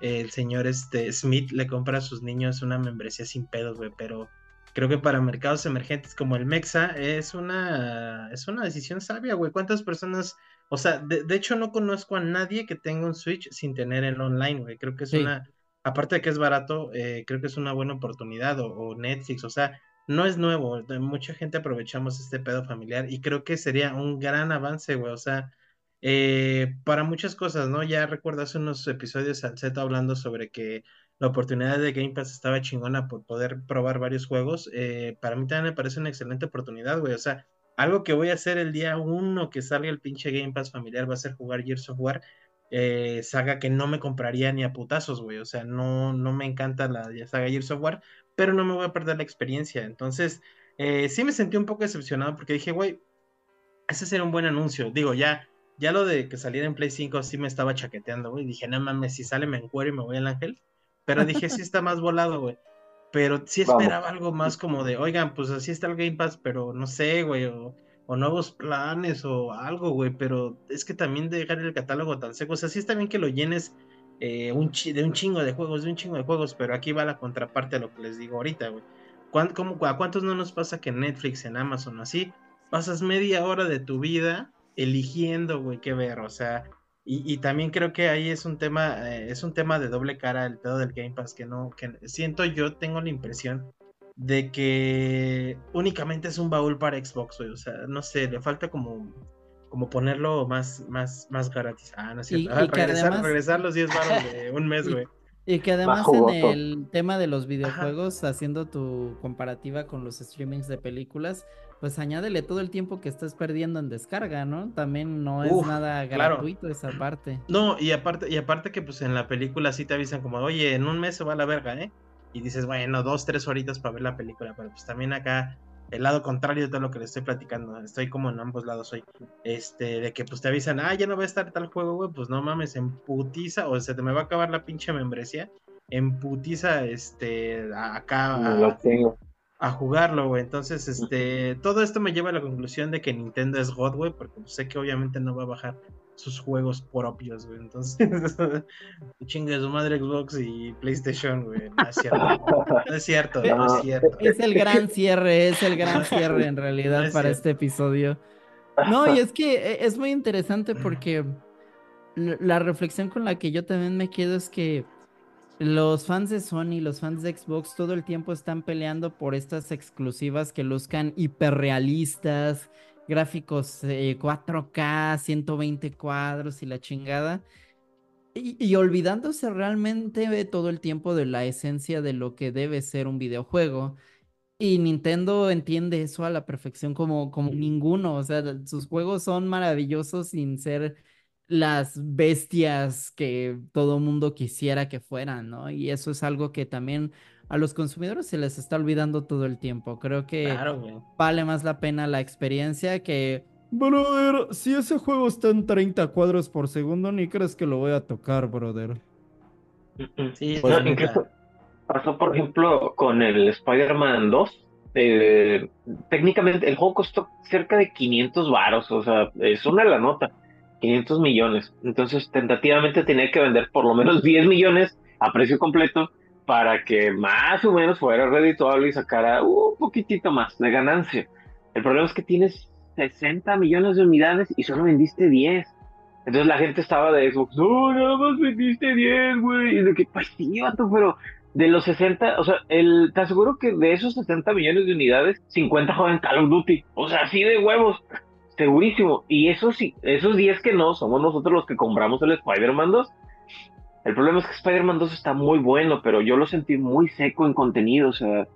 [SPEAKER 4] el señor este, Smith, le compra a sus niños una membresía sin pedos, güey, pero creo que para mercados emergentes como el Mexa es una, es una decisión sabia, güey. ¿Cuántas personas, o sea, de, hecho no conozco a nadie que tenga un Switch sin tener el online, güey. Creo que es una, aparte de que es barato, eh, creo que es una buena oportunidad, o, Netflix, o sea, no es nuevo, mucha gente aprovechamos este pedo familiar y creo que sería un gran avance, güey, o sea, eh, para muchas cosas, ¿no? Ya recuerdo hace unos episodios al Z hablando sobre que la oportunidad de Game Pass estaba chingona por poder probar varios juegos. Eh, para mí también me parece una excelente oportunidad, güey. O sea, algo que voy a hacer el día uno que salga el pinche Game Pass familiar va a ser jugar Gears of War. Eh, saga que no me compraría ni a putazos, güey. O sea, no, no me encanta la saga Gears of War, pero no me voy a perder la experiencia. Entonces, eh, sí me sentí un poco decepcionado porque dije, güey, ese sería un buen anuncio. Digo, ya, ya lo de que saliera en Play 5 sí me estaba chaqueteando, güey. Dije, no mames, si sale me encuero y me voy al ángel. Pero dije, sí está más volado, güey. Pero sí esperaba algo más como de, oigan, pues así está el Game Pass, pero no sé, güey, o, nuevos planes o algo, güey. Pero es que también dejar el catálogo tan seco, o sea, sí está bien que lo llenes eh, un de un chingo de juegos, de un chingo de juegos, pero aquí va la contraparte a lo que les digo ahorita, güey. ¿A cuántos no nos pasa que en Netflix, en Amazon, así, pasas media hora de tu vida eligiendo, güey, qué ver? O sea, y, también creo que ahí es un tema, eh, es un tema de doble cara el pedo del Game Pass, que no, que siento yo, tengo la impresión de que únicamente es un baúl para Xbox, güey. O sea, no sé, le falta como, como ponerlo más, más, más gratis. Ah, no es cierto. Ah, regresar, los 10 baros de un mes, güey.
[SPEAKER 1] Y que además en el tema de los videojuegos, haciendo tu comparativa con los streamings de películas, pues añádele todo el tiempo que estás perdiendo en descarga, ¿no? También no es nada gratuito esa parte.
[SPEAKER 4] No, y aparte, y aparte que pues en la película sí te avisan como, oye, en un mes se va a la verga, ¿eh? Y dices, bueno, dos, tres horitas para ver la película, pero pues también acá el lado contrario de todo lo que les estoy platicando. Estoy como en ambos lados hoy. Este, de que pues te avisan, ah, ya no va a estar tal juego, güey, pues no mames, en putiza, o se te me va a acabar la pinche membresía. En putiza, este, acá.
[SPEAKER 5] No lo tengo.
[SPEAKER 4] A jugarlo, güey. Entonces, este, todo esto me lleva a la conclusión de que Nintendo es God, güey, porque sé que obviamente no va a bajar sus juegos propios, güey. Entonces, chingue su madre Xbox y PlayStation, güey. No es cierto. No es cierto, no es cierto.
[SPEAKER 1] Es el gran cierre, es el gran cierre en realidad
[SPEAKER 4] No es
[SPEAKER 1] para
[SPEAKER 4] cierto.
[SPEAKER 1] este episodio. No, y es que eh, es muy interesante porque l- la reflexión con la que yo también me quedo es que los fans de Sony, los fans de Xbox, todo el tiempo están peleando por estas exclusivas que luzcan hiperrealistas, gráficos eh, 4K, 120 cuadros y la chingada. Y, olvidándose realmente todo el tiempo de la esencia de lo que debe ser un videojuego. Y Nintendo entiende eso a la perfección como, como ninguno. O sea, sus juegos son maravillosos sin ser las bestias que todo mundo quisiera que fueran, ¿no? Y eso es algo que también a los consumidores se les está olvidando todo el tiempo. Creo que
[SPEAKER 4] Claro,
[SPEAKER 1] vale más la pena la experiencia que... Brother, si ese juego está en 30 cuadros por segundo, ni crees que lo voy a tocar, brother.
[SPEAKER 4] Sí,
[SPEAKER 5] Pues, incluso pasó, por ejemplo, con el Spider-Man 2. eh, técnicamente el juego costó cerca de 500 varos, o sea, es una la nota, 500 millones. Entonces, tentativamente tenía que vender por lo menos 10 millones a precio completo para que más o menos fuera redituable y sacara un poquitito más de ganancia. El problema es que tienes 60 millones de unidades y solo vendiste 10. Entonces la gente estaba de Xbox, no, nada más vendiste 10, güey. Y de que, pues sí, vato, pero de los 60, o sea, el, te aseguro que de esos 60 millones de unidades, 50 juegan Call of Duty. O sea, así de huevos. Segurísimo. Y esos, sí- esos 10 que no, somos nosotros los que compramos el Spider-Man 2. El problema es que Spider-Man 2 está muy bueno, pero yo lo sentí muy seco en contenido. O sea,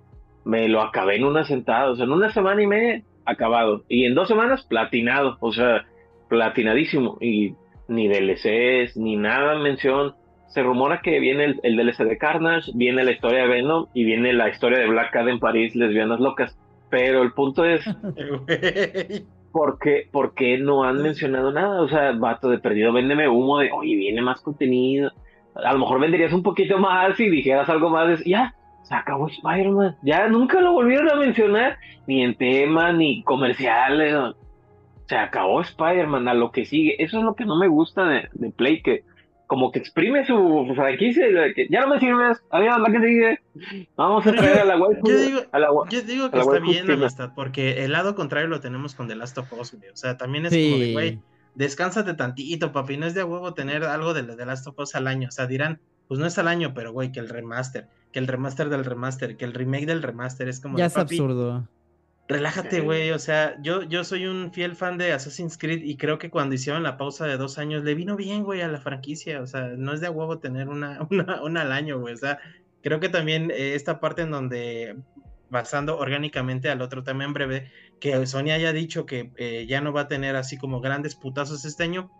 [SPEAKER 5] me lo acabé en una sentada. O sea, en una semana y media, acabado. Y en dos semanas, platinado. O sea, platinadísimo. Y ni DLCs, ni nada mención. Se rumora que viene el, el DLC de Carnage, viene la historia de Venom y viene la historia de Black Cat en París, lesbianas locas. Pero el punto es,
[SPEAKER 4] Güey.
[SPEAKER 5] ¿por qué, por qué no han mencionado nada? O sea, vato de perdido, véndeme humo de, oye, viene más contenido. A lo mejor venderías un poquito más y dijeras algo más. de- ya, se acabó Spider-Man. Ya nunca lo volvieron a mencionar, ni en tema, ni comerciales. Se acabó Spider-Man, a lo que sigue. Eso es lo que no me gusta de, de Play, que como que exprime su franquicia y de que ya no me sirves, adiós, la que sigue. Vamos a traer
[SPEAKER 4] yo-
[SPEAKER 5] a la waifu,
[SPEAKER 4] yo digo-
[SPEAKER 5] a la wa-
[SPEAKER 4] Yo digo que
[SPEAKER 5] la
[SPEAKER 4] está bien, amistad, porque el lado contrario lo tenemos con The Last of Us, güey. O sea, también es como de, güey,
[SPEAKER 1] Sí.
[SPEAKER 4] descánsate tantito, papi. No es de a huevo tener algo de The Last of Us al año. O sea, dirán, pues no es al año, pero güey, que el remaster, que el remaster del remaster, que el remake del remaster es como
[SPEAKER 1] Ya
[SPEAKER 4] de,
[SPEAKER 1] es
[SPEAKER 4] papi,
[SPEAKER 1] absurdo.
[SPEAKER 4] Relájate, güey. O sea, yo, yo soy un fiel fan de Assassin's Creed y creo que cuando hicieron la pausa de dos años le vino bien, güey, a la franquicia. O sea, no es de a huevo tener una, una, una al año, güey. O sea, creo que también eh, esta parte en donde, basando orgánicamente al otro tema en breve, que Sony haya dicho que eh, ya no va a tener así como grandes putazos este año.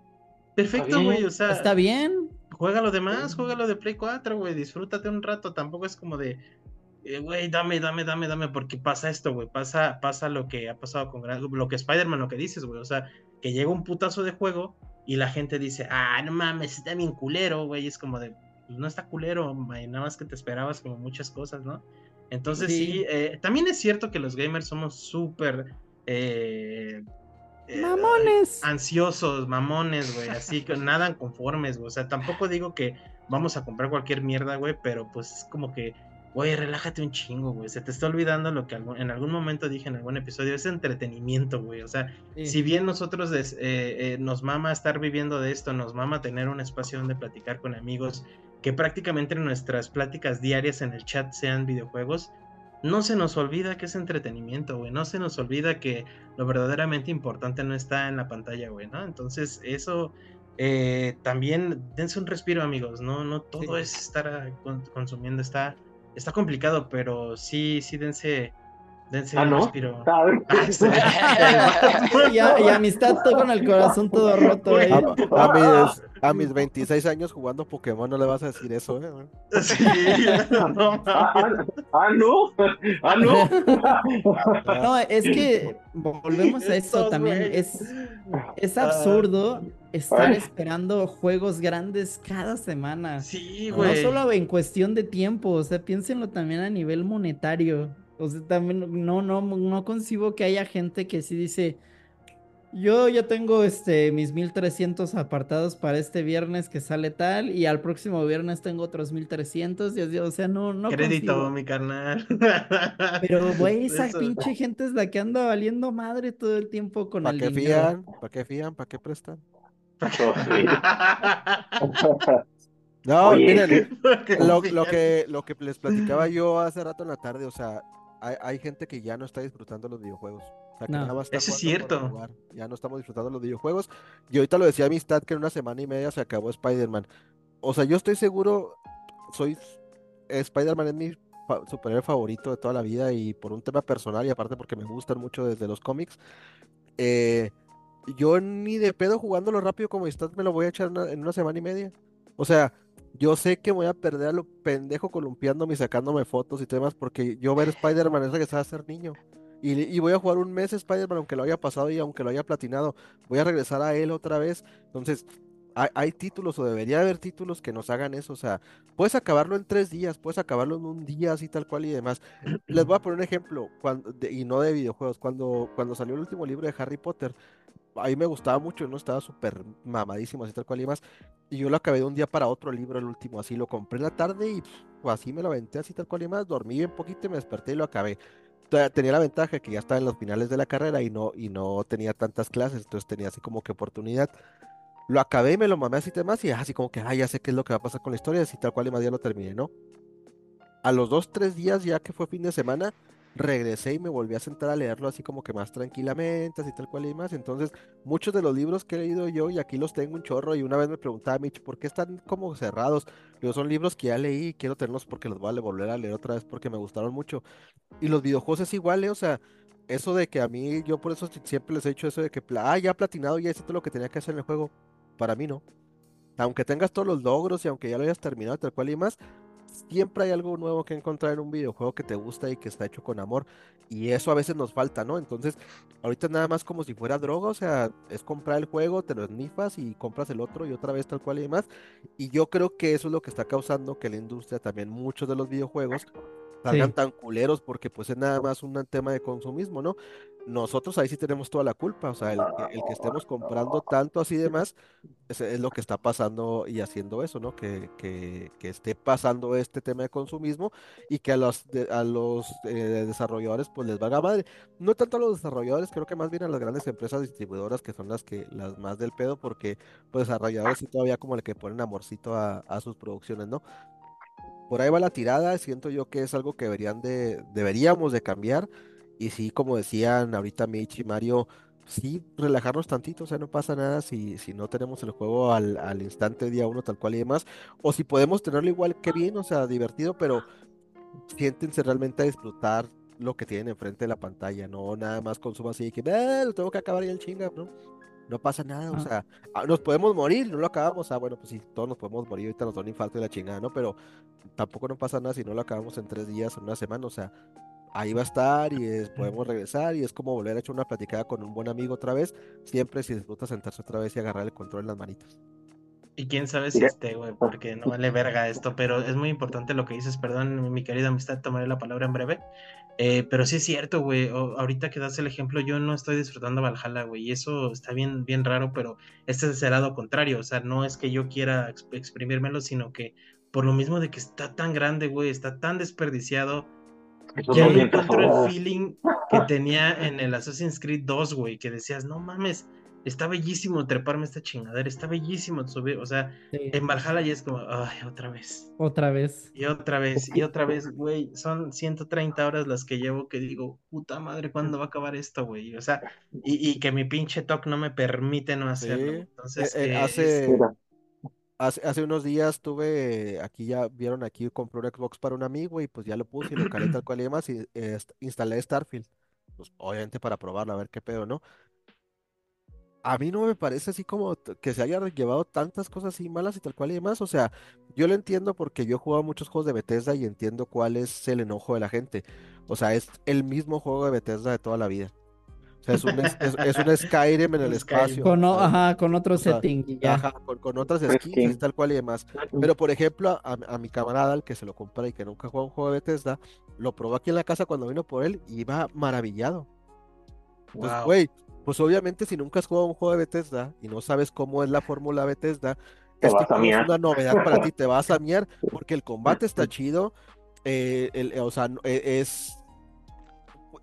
[SPEAKER 4] Perfecto, güey. O sea,
[SPEAKER 1] Está bien.
[SPEAKER 4] juega lo demás, juega lo de Play 4, güey, disfrútate un rato, tampoco es como de, güey, dame, dame, dame, dame, porque pasa esto, güey, pasa, pasa lo que ha pasado con lo que Spider-Man, lo que dices, güey, o sea, que llega un putazo de juego y la gente dice, ah, no mames, está bien culero, güey, es como de, "Pues no está culero, güey, nada más que te esperabas como muchas cosas, ¿no? Entonces sí,
[SPEAKER 1] Sí.
[SPEAKER 4] eh, también es cierto que los gamers somos súper... eh, eh,
[SPEAKER 1] Mamones.
[SPEAKER 4] ansiosos, mamones, güey, así que nadan conformes, güey. O sea, tampoco digo que vamos a comprar cualquier mierda, güey, pero pues es como que, güey, relájate un chingo, güey. Se te está olvidando lo que en algún momento dije en algún episodio, es entretenimiento, güey. O sea,
[SPEAKER 1] Sí.
[SPEAKER 4] si bien nosotros des- eh, eh, nos mama estar viviendo de esto, nos mama tener un espacio donde platicar con amigos, que prácticamente nuestras pláticas diarias en el chat sean videojuegos, no se nos olvida que es entretenimiento, güey. No se nos olvida que lo verdaderamente importante no está en la pantalla, güey, ¿no? Entonces, eso eh, también dense un respiro, amigos. No, no todo
[SPEAKER 1] Sí.
[SPEAKER 4] es estar ah, con- consumiendo. Está, está complicado, pero sí, sí dense Dense
[SPEAKER 5] Ah,
[SPEAKER 4] un
[SPEAKER 5] ¿no?
[SPEAKER 4] respiro. Ah, este-
[SPEAKER 1] Y, a- y amistad todo con el corazón todo roto. ¿eh?
[SPEAKER 2] A, a mis, a mis 26 años jugando Pokémon no le vas a decir eso, ¿eh?
[SPEAKER 4] Sí, no
[SPEAKER 5] Ah, ah, ah, no. Ah, no.
[SPEAKER 1] No, es que volvemos a eso también. Es, es
[SPEAKER 4] Ah.
[SPEAKER 1] absurdo estar
[SPEAKER 5] Ay.
[SPEAKER 1] esperando juegos grandes cada semana.
[SPEAKER 4] Sí,
[SPEAKER 1] No
[SPEAKER 4] güey.
[SPEAKER 1] solo en cuestión de tiempo, o sea, piénsenlo también a nivel monetario. O sea, también no, no, no concibo que haya gente que sí dice, yo ya tengo este mis 1300 apartados para este viernes que sale tal y al próximo viernes tengo otros 1300, y así, o sea, no, no
[SPEAKER 4] Crédito, mi carnal.
[SPEAKER 1] Pero, güey, esa
[SPEAKER 4] Eso.
[SPEAKER 1] pinche gente es la que anda valiendo madre todo el tiempo con
[SPEAKER 2] ¿Para
[SPEAKER 1] el
[SPEAKER 2] qué
[SPEAKER 1] dinero.
[SPEAKER 2] fían? ¿Para qué fían? ¿Para qué prestan?
[SPEAKER 5] Oh.
[SPEAKER 2] No,
[SPEAKER 5] Oye.
[SPEAKER 2] miren, lo, lo que, lo que les platicaba yo hace rato en la tarde, o sea, hay, hay gente que ya no está disfrutando los videojuegos. O sea, que
[SPEAKER 1] No.
[SPEAKER 2] nada más está
[SPEAKER 4] Eso es cierto.
[SPEAKER 2] jugar. Ya no estamos disfrutando los videojuegos. Y ahorita lo decía Amistad que en una semana y media se acabó Spider-Man. O sea, yo estoy seguro, soy Spider-Man es mi fa- superhéroe favorito de toda la vida y por un tema personal y aparte porque me gustan mucho desde los cómics. eh, yo ni de pedo jugándolo rápido como Amistad me lo voy a echar una- en una semana y media. O sea, yo sé que voy a perder a lo pendejo columpiándome y sacándome fotos y temas porque yo ver Spider-Man es regresar a ser niño. Y, voy a jugar un mes Spider-Man aunque lo haya pasado y aunque lo haya platinado. Voy a regresar a él otra vez. Entonces, hay, títulos o debería haber títulos que nos hagan eso. O sea, puedes acabarlo en tres días, puedes acabarlo en un día así tal cual y demás. Les voy a poner un ejemplo, de- y no de videojuegos. Cuando, cuando salió el último libro de Harry Potter, a mí me gustaba mucho, no estaba súper mamadísimo así tal cual y demás. Y yo lo acabé de un día para otro libro, el último, así lo compré en la tarde y pf, así me lo aventé así tal cual y más. Dormí bien poquito y me desperté y lo acabé. Tenía la ventaja que ya estaba en los finales de la carrera y no, y no tenía tantas clases, entonces tenía así como que oportunidad. Lo acabé y me lo mamé así temas y así como que, ah, ya sé qué es lo que va a pasar con la historia, así tal cual y más ya lo terminé, ¿no? A los dos, tres días ya que fue fin de semana, regresé y me volví a sentar a leerlo así como que más tranquilamente, así tal cual y más. Entonces, muchos de los libros que he leído yo, y aquí los tengo un chorro, y una vez me preguntaba Mitch, ¿por qué están como cerrados? Digo, son libros que ya leí y quiero tenerlos porque los voy a volver a leer otra vez porque me gustaron mucho. Y los videojuegos es igual, ¿eh? O sea, eso de que a mí, yo por eso si- siempre les he dicho eso de que, ah, ya platinado, ya hice todo lo que tenía que hacer en el juego. Para mí no. Aunque tengas todos los logros y aunque ya lo hayas terminado, tal cual y más, siempre hay algo nuevo que encontrar en un videojuego que te gusta y que está hecho con amor. Y eso a veces nos falta, ¿no? Entonces, ahorita nada más como si fuera droga, o sea, es comprar el juego, te lo esnifas y compras el otro y otra vez tal cual y demás. Y yo creo que eso es lo que está causando que la industria también, muchos de los videojuegos, salgan
[SPEAKER 1] Sí.
[SPEAKER 2] tan culeros porque pues es nada más un tema de consumismo, ¿no? Nosotros ahí sí tenemos toda la culpa, o sea, el, que- el que estemos comprando tanto así demás es, es lo que está pasando y haciendo eso, ¿no? Que, que, que esté pasando este tema de consumismo y que a los, de- a los eh, desarrolladores pues les valga madre. No tanto a los desarrolladores, creo que más bien a las grandes empresas distribuidoras que son las que las más del pedo porque pues desarrolladores sí todavía como el que ponen amorcito a, a sus producciones, ¿no? Por ahí va la tirada, siento yo que es algo que deberían de, deberíamos de cambiar. Y sí, como decían ahorita Mitch y Mario, sí, relajarnos tantito, o sea, no pasa nada si, si no tenemos el juego al, al instante día uno tal cual y demás. O si podemos tenerlo igual que bien, o sea, divertido, pero siéntense realmente a disfrutar lo que tienen enfrente de la pantalla, no nada más consumo así de que, "Ah, lo tengo que acabar y el chinga, ¿no? No pasa nada, o
[SPEAKER 1] Ah.
[SPEAKER 2] sea, ah, nos podemos morir, no lo acabamos, ah, bueno, pues sí, todos nos podemos morir, ahorita nos da un infarto y la chingada, ¿no? Pero tampoco no pasa nada si no lo acabamos en tres días o en una semana, o sea, ahí va a estar y es- podemos regresar y es como volver a echar una platicada con un buen amigo otra vez, siempre si disfruta sentarse otra vez y agarrar el control en las manitos.
[SPEAKER 4] Y quién sabe si esté, güey, porque no vale verga esto, pero es muy importante lo que dices, perdón, mi- querida amistad, tomaré la palabra en breve. Eh, pero sí es cierto, güey, ahorita que das el ejemplo, yo no estoy disfrutando Valhalla, güey, y eso está bien, bien raro, pero este es el lado contrario, o sea, no es que yo quiera exp- exprimírmelo, sino que por lo mismo de que está tan grande, güey, está tan desperdiciado,
[SPEAKER 5] Eso
[SPEAKER 4] ya
[SPEAKER 5] no
[SPEAKER 4] encuentro el feeling que tenía en el Assassin's Creed 2, güey, que decías, no mames, está bellísimo treparme esta chingadera, está bellísimo subir, o sea,
[SPEAKER 1] Sí,
[SPEAKER 4] en Valhalla ya es como, ay, otra vez.
[SPEAKER 1] Otra vez.
[SPEAKER 4] Y otra vez, y otra vez, güey, son 130 horas las que llevo que digo, puta madre, ¿cuándo va a acabar esto, güey? O sea, y, y que mi pinche TOC no me permite no hacerlo.
[SPEAKER 2] Sí,
[SPEAKER 4] Entonces,
[SPEAKER 2] eh, eh,
[SPEAKER 4] eh,
[SPEAKER 2] hace,
[SPEAKER 4] es-
[SPEAKER 5] Mira,
[SPEAKER 2] Hace, hace unos días tuve, aquí ya vieron aquí, compré un Xbox para un amigo y pues ya lo puse y lo calé tal cual y demás y eh, instalé Starfield. Pues obviamente para probarlo, a ver qué pedo, ¿no? A mí no me parece así como que se haya llevado tantas cosas así malas y tal cual y demás. O sea, yo lo entiendo porque yo he jugado muchos juegos de Bethesda y entiendo cuál es el enojo de la gente. O sea, es el mismo juego de Bethesda de toda la vida. Sea, es un, es, un Skyrim en el espacio.
[SPEAKER 1] Con, o- ajá, con otro
[SPEAKER 2] O sea,
[SPEAKER 1] setting y ya.
[SPEAKER 2] Ajá, con, con otras
[SPEAKER 5] Pues
[SPEAKER 2] skins y tal cual y demás. Pero por ejemplo, a, a mi camarada, al que se lo compra y que nunca juega un juego de Bethesda, lo probó aquí en la casa cuando vino por él y iba maravillado. Entonces,
[SPEAKER 4] Wow.
[SPEAKER 2] güey, pues obviamente si nunca has jugado un juego de Bethesda y no sabes cómo es la fórmula Bethesda,
[SPEAKER 5] Te
[SPEAKER 2] este
[SPEAKER 5] vas a
[SPEAKER 2] juego es una novedad para ti, te vas a miar porque el combate está chido, eh, el- eh, o sea, eh, es...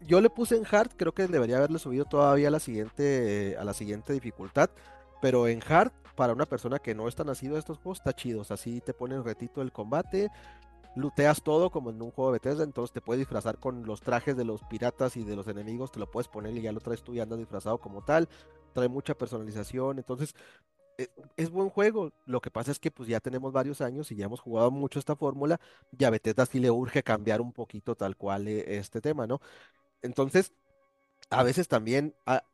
[SPEAKER 2] Yo le puse en hard, creo que debería haberle subido todavía a la siguiente, eh, a la siguiente dificultad, pero en hard, para una persona que no está nacido de estos juegos, está chido, o sea, sí te pone el retito del combate, looteas todo como en un juego de Bethesda, entonces te puedes disfrazar con los trajes de los piratas y de los enemigos, te lo puedes poner y ya lo traes tú y andas disfrazado como tal, trae mucha personalización, entonces e- es buen juego, lo que pasa es que pues ya tenemos varios años y ya hemos jugado mucho esta fórmula, y a Bethesda sí le urge cambiar un poquito tal cual eh, este tema, ¿no? Entonces, a veces también, ah,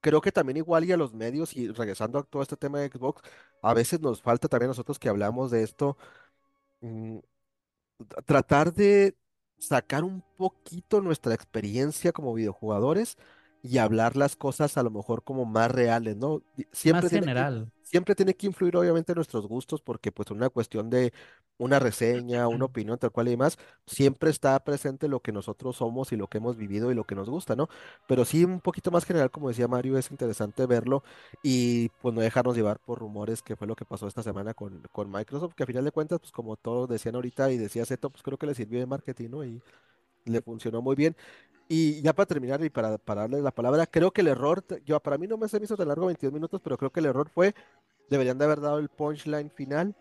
[SPEAKER 2] creo que también igual y a los medios, y regresando a todo este tema de Xbox, a veces nos falta también a nosotros que hablamos de esto, mm, tra- tratar de sacar un poquito nuestra experiencia como videojugadores y hablar las cosas a lo mejor como más reales, ¿no? Siempre
[SPEAKER 1] Más general.
[SPEAKER 2] Siempre tiene que influir obviamente nuestros gustos porque pues una cuestión de una reseña, una opinión tal cual y demás, siempre está presente lo que nosotros somos y lo que hemos vivido y lo que nos gusta, ¿no? Pero sí un poquito más general, como decía Mario, es interesante verlo y pues no dejarnos llevar por rumores, que fue lo que pasó esta semana con, con Microsoft, que a final de cuentas, pues como todos decían ahorita y decía Zeto, pues creo que le sirvió de marketing, ¿no? Y le funcionó muy bien. Y ya para terminar y para, para darle la palabra, creo que el error, yo para mí no me se me hizo tan largo 22 minutos, pero creo que el error fue, deberían de haber dado el punchline final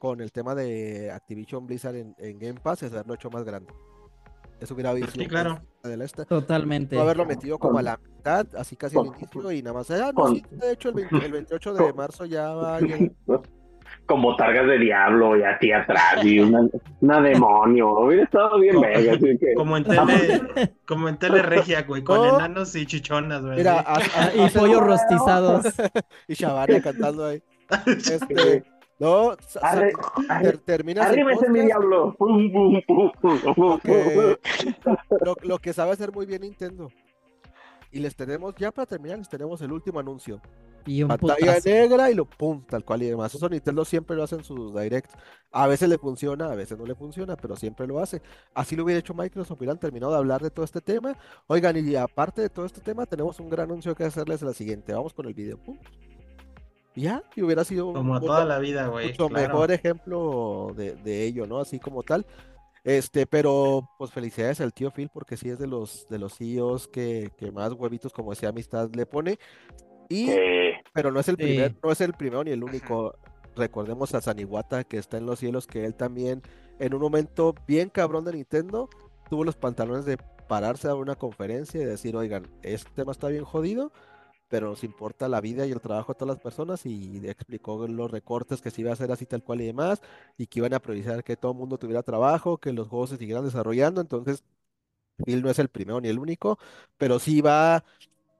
[SPEAKER 2] con el tema de Activision Blizzard en, en Game Pass, es haberlo hecho más grande. Eso hubiera habido
[SPEAKER 4] Sí,
[SPEAKER 2] sido un
[SPEAKER 4] claro.
[SPEAKER 2] punchline de la esta.
[SPEAKER 1] Totalmente.
[SPEAKER 2] No haberlo metido como a la mitad, así casi al inicio y nada más. Ah, no, sí, de hecho el, 20 el 28 de marzo ya va a llegar.
[SPEAKER 5] Con botargas de diablo y así atrás y una, una demonio. Hubiera estado bien
[SPEAKER 4] Como-
[SPEAKER 5] verga, así que...
[SPEAKER 4] Como en tele, como en tele regia, güey, con
[SPEAKER 2] No.
[SPEAKER 4] enanos y chichonas, güey.
[SPEAKER 2] Mira, haz- haz-
[SPEAKER 1] Y pollos rostizados.
[SPEAKER 2] y Shabania cantando ahí. Este, no,
[SPEAKER 5] Arre- arre-
[SPEAKER 2] ter- terminas el
[SPEAKER 5] ¡Arriba ese mi diablo!
[SPEAKER 2] Que- lo, lo que sabe hacer muy bien Nintendo. Y les tenemos, ya para terminar, les tenemos el último anuncio.
[SPEAKER 1] Y un
[SPEAKER 2] Pantalla
[SPEAKER 1] putazo.
[SPEAKER 2] negra y lo pum, tal cual y demás. Eso Nintendo siempre lo hace en sus directs. A veces le funciona, a veces no le funciona, pero siempre lo hace. Así lo hubiera hecho Microsoft, hubieran terminado de hablar de todo este tema. Oigan, y aparte de todo este tema, tenemos un gran anuncio que hacerles la siguiente. Vamos con el video. Pum. Ya, y hubiera sido
[SPEAKER 4] Como
[SPEAKER 2] mucho-
[SPEAKER 4] toda la vida, güey.
[SPEAKER 2] mucho
[SPEAKER 4] claro.
[SPEAKER 2] mejor ejemplo de, de ello, ¿no? Así como tal. Este, pero pues felicidades al tío Phil porque sí es de los de los CEOs que, que más huevitos, como decía amistad, le pone. Y
[SPEAKER 5] Eh,
[SPEAKER 2] pero no es el
[SPEAKER 1] Sí.
[SPEAKER 2] primer, no es el primero ni el único. Recordemos a Saniwata que está en los cielos, que él también, en un momento bien cabrón de Nintendo, tuvo los pantalones de pararse a una conferencia y decir, oigan, este tema está bien jodido, pero nos importa la vida y el trabajo de todas las personas y explicó los recortes que se iba a hacer así tal cual y demás, y que iban a priorizar que todo el mundo tuviera trabajo, que los juegos se siguieran desarrollando, entonces Phil no es el primero ni el único, pero sí va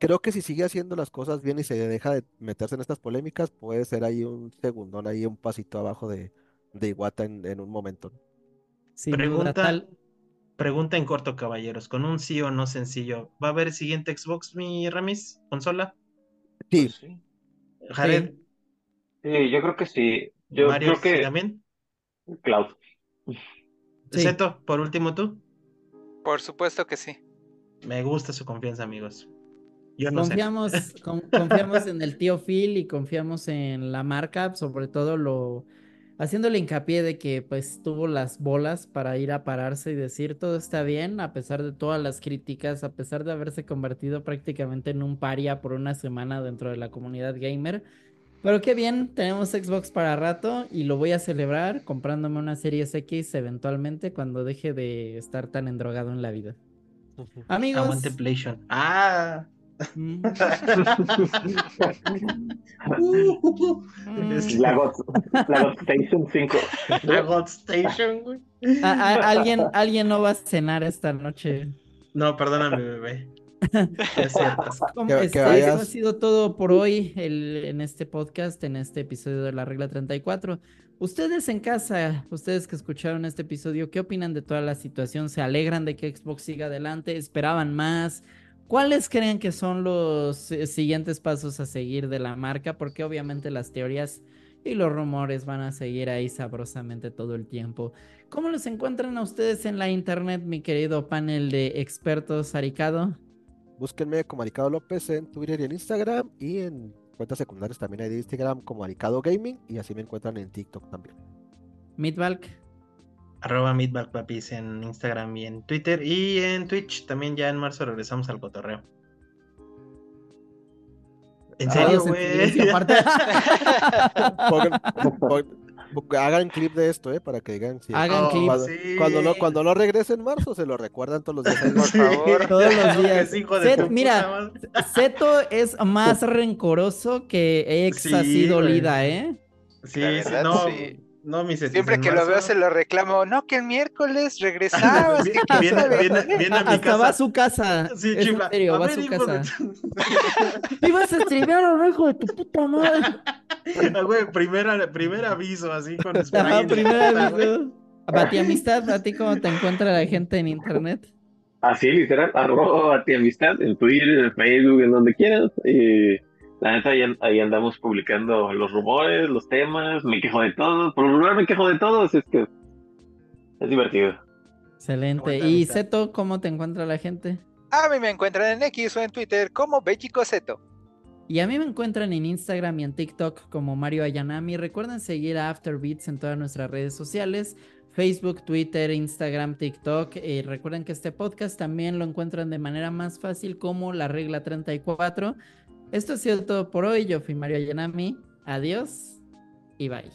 [SPEAKER 2] Creo que si sigue haciendo las cosas bien y se deja de meterse en estas polémicas, puede ser ahí un segundón, ahí un pasito abajo de, de Iwata en, en un momento.
[SPEAKER 4] Pregunta,
[SPEAKER 1] tal.
[SPEAKER 4] pregunta en corto, caballeros. Con un sí o no sencillo. ¿Va a haber siguiente Xbox, mi Ramis? ¿Consola?
[SPEAKER 2] Sí,
[SPEAKER 5] pues sí.
[SPEAKER 4] Jared,
[SPEAKER 5] Sí, yo creo que sí. Yo
[SPEAKER 4] Mario,
[SPEAKER 5] creo que
[SPEAKER 4] ¿sí también?
[SPEAKER 5] Cloud.
[SPEAKER 1] Sí.
[SPEAKER 4] Zeto, por último tú.
[SPEAKER 3] Por supuesto que sí.
[SPEAKER 4] Me gusta su confianza, amigos. Yo no sé.
[SPEAKER 1] Confiamos, con- confiamos en el tío Phil y confiamos en la marca, sobre todo lo haciéndole hincapié de que pues tuvo las bolas para ir a pararse y decir todo está bien, a pesar de todas las críticas, a pesar de haberse convertido prácticamente en un paria por una semana dentro de la comunidad gamer. Pero qué bien, tenemos Xbox para rato y lo voy a celebrar comprándome una Series X eventualmente cuando deje de estar tan endrogado en la vida. Amigos.
[SPEAKER 4] Ah, es-
[SPEAKER 5] La God, la God Station 5.
[SPEAKER 4] La God Station, güey.
[SPEAKER 1] A- a- alguien, alguien no va a cenar esta noche.
[SPEAKER 4] No, perdóname, bebé. Es cierto.
[SPEAKER 1] ¿Cómo
[SPEAKER 2] Que-
[SPEAKER 1] Eso ha sido todo por hoy el- en este podcast, en este episodio de la regla 34. Ustedes en casa, ustedes que escucharon este episodio, ¿qué opinan de toda la situación? ¿Se alegran de que Xbox siga adelante? ¿Esperaban más? ¿Cuáles creen que son los eh, siguientes pasos a seguir de la marca? Porque obviamente las teorías y los rumores van a seguir ahí sabrosamente todo el tiempo. ¿Cómo los encuentran a ustedes en la internet, mi querido panel de expertos, Aricado?
[SPEAKER 2] Búsquenme como Aricado López en Twitter y en Instagram y en cuentas secundarias también hay de Instagram como Aricado Gaming y así me encuentran en TikTok también.
[SPEAKER 1] Midvalk.
[SPEAKER 4] Arroba Meatballpapis en Instagram y en Twitter. Y en Twitch también ya en marzo regresamos al cotorreo. ¿En
[SPEAKER 1] Ah,
[SPEAKER 4] serio, güey?
[SPEAKER 2] hagan clip de esto, ¿eh? Para que digan
[SPEAKER 1] Hagan
[SPEAKER 4] Oh,
[SPEAKER 1] clip.
[SPEAKER 2] cuando,
[SPEAKER 4] sí.
[SPEAKER 2] cuando no, cuando no regrese en marzo se lo recuerdan todos los días.
[SPEAKER 3] Por favor.
[SPEAKER 1] Todos los días. Set- mira. Zeto es más rencoroso que ex
[SPEAKER 4] Sí,
[SPEAKER 1] así dolida, ¿eh?
[SPEAKER 4] Sí, sí, no,
[SPEAKER 3] sí.
[SPEAKER 4] No, mi
[SPEAKER 3] Siempre que lo veo se lo reclamo. No, que el miércoles regresabas.
[SPEAKER 4] Viene- a mi
[SPEAKER 1] Hasta va a
[SPEAKER 4] casa.
[SPEAKER 1] su casa.
[SPEAKER 4] Sí,
[SPEAKER 1] es en
[SPEAKER 4] chifla.
[SPEAKER 1] serio,
[SPEAKER 4] A
[SPEAKER 1] va a su
[SPEAKER 4] hijo de
[SPEAKER 1] casa.
[SPEAKER 4] tu-
[SPEAKER 1] ¡Ibas a streamear a hijo de tu puta madre!
[SPEAKER 4] Ah, güey, primer, primer aviso, así con
[SPEAKER 1] Ajá,
[SPEAKER 4] spray en
[SPEAKER 1] primera
[SPEAKER 4] puta, güey.
[SPEAKER 1] vez. Bati amistad, ¿a ti cómo te encuentra la gente en internet?
[SPEAKER 5] Así, literal, arroba a ti amistad en Twitter, en Facebook, en donde quieras. Y la neta, ahí, ahí andamos publicando los rumores, los temas, me quejo de todo. Por lo regular me quejo de todo, así es que es divertido.
[SPEAKER 1] Excelente. ¿Y. Zeto, cómo te encuentra la gente?
[SPEAKER 3] A mí me encuentran en X o en Twitter como Bellico Zeto.
[SPEAKER 1] Y a mí me encuentran en Instagram y en TikTok como Mario Ayanami. Recuerden seguir a Afterbeats en todas nuestras redes sociales. Facebook, Twitter, Instagram, TikTok. Y recuerden que este podcast también lo encuentran de manera más fácil como la regla 34. Esto ha sido todo por hoy. Yo fui Mario Ayanami. Adiós y bye.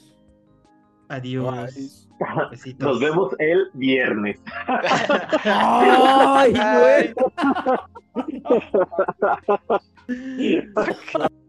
[SPEAKER 4] Adiós. Besitos.
[SPEAKER 5] Nos vemos el viernes.
[SPEAKER 1] ¡Ay, güey!
[SPEAKER 3] Ay.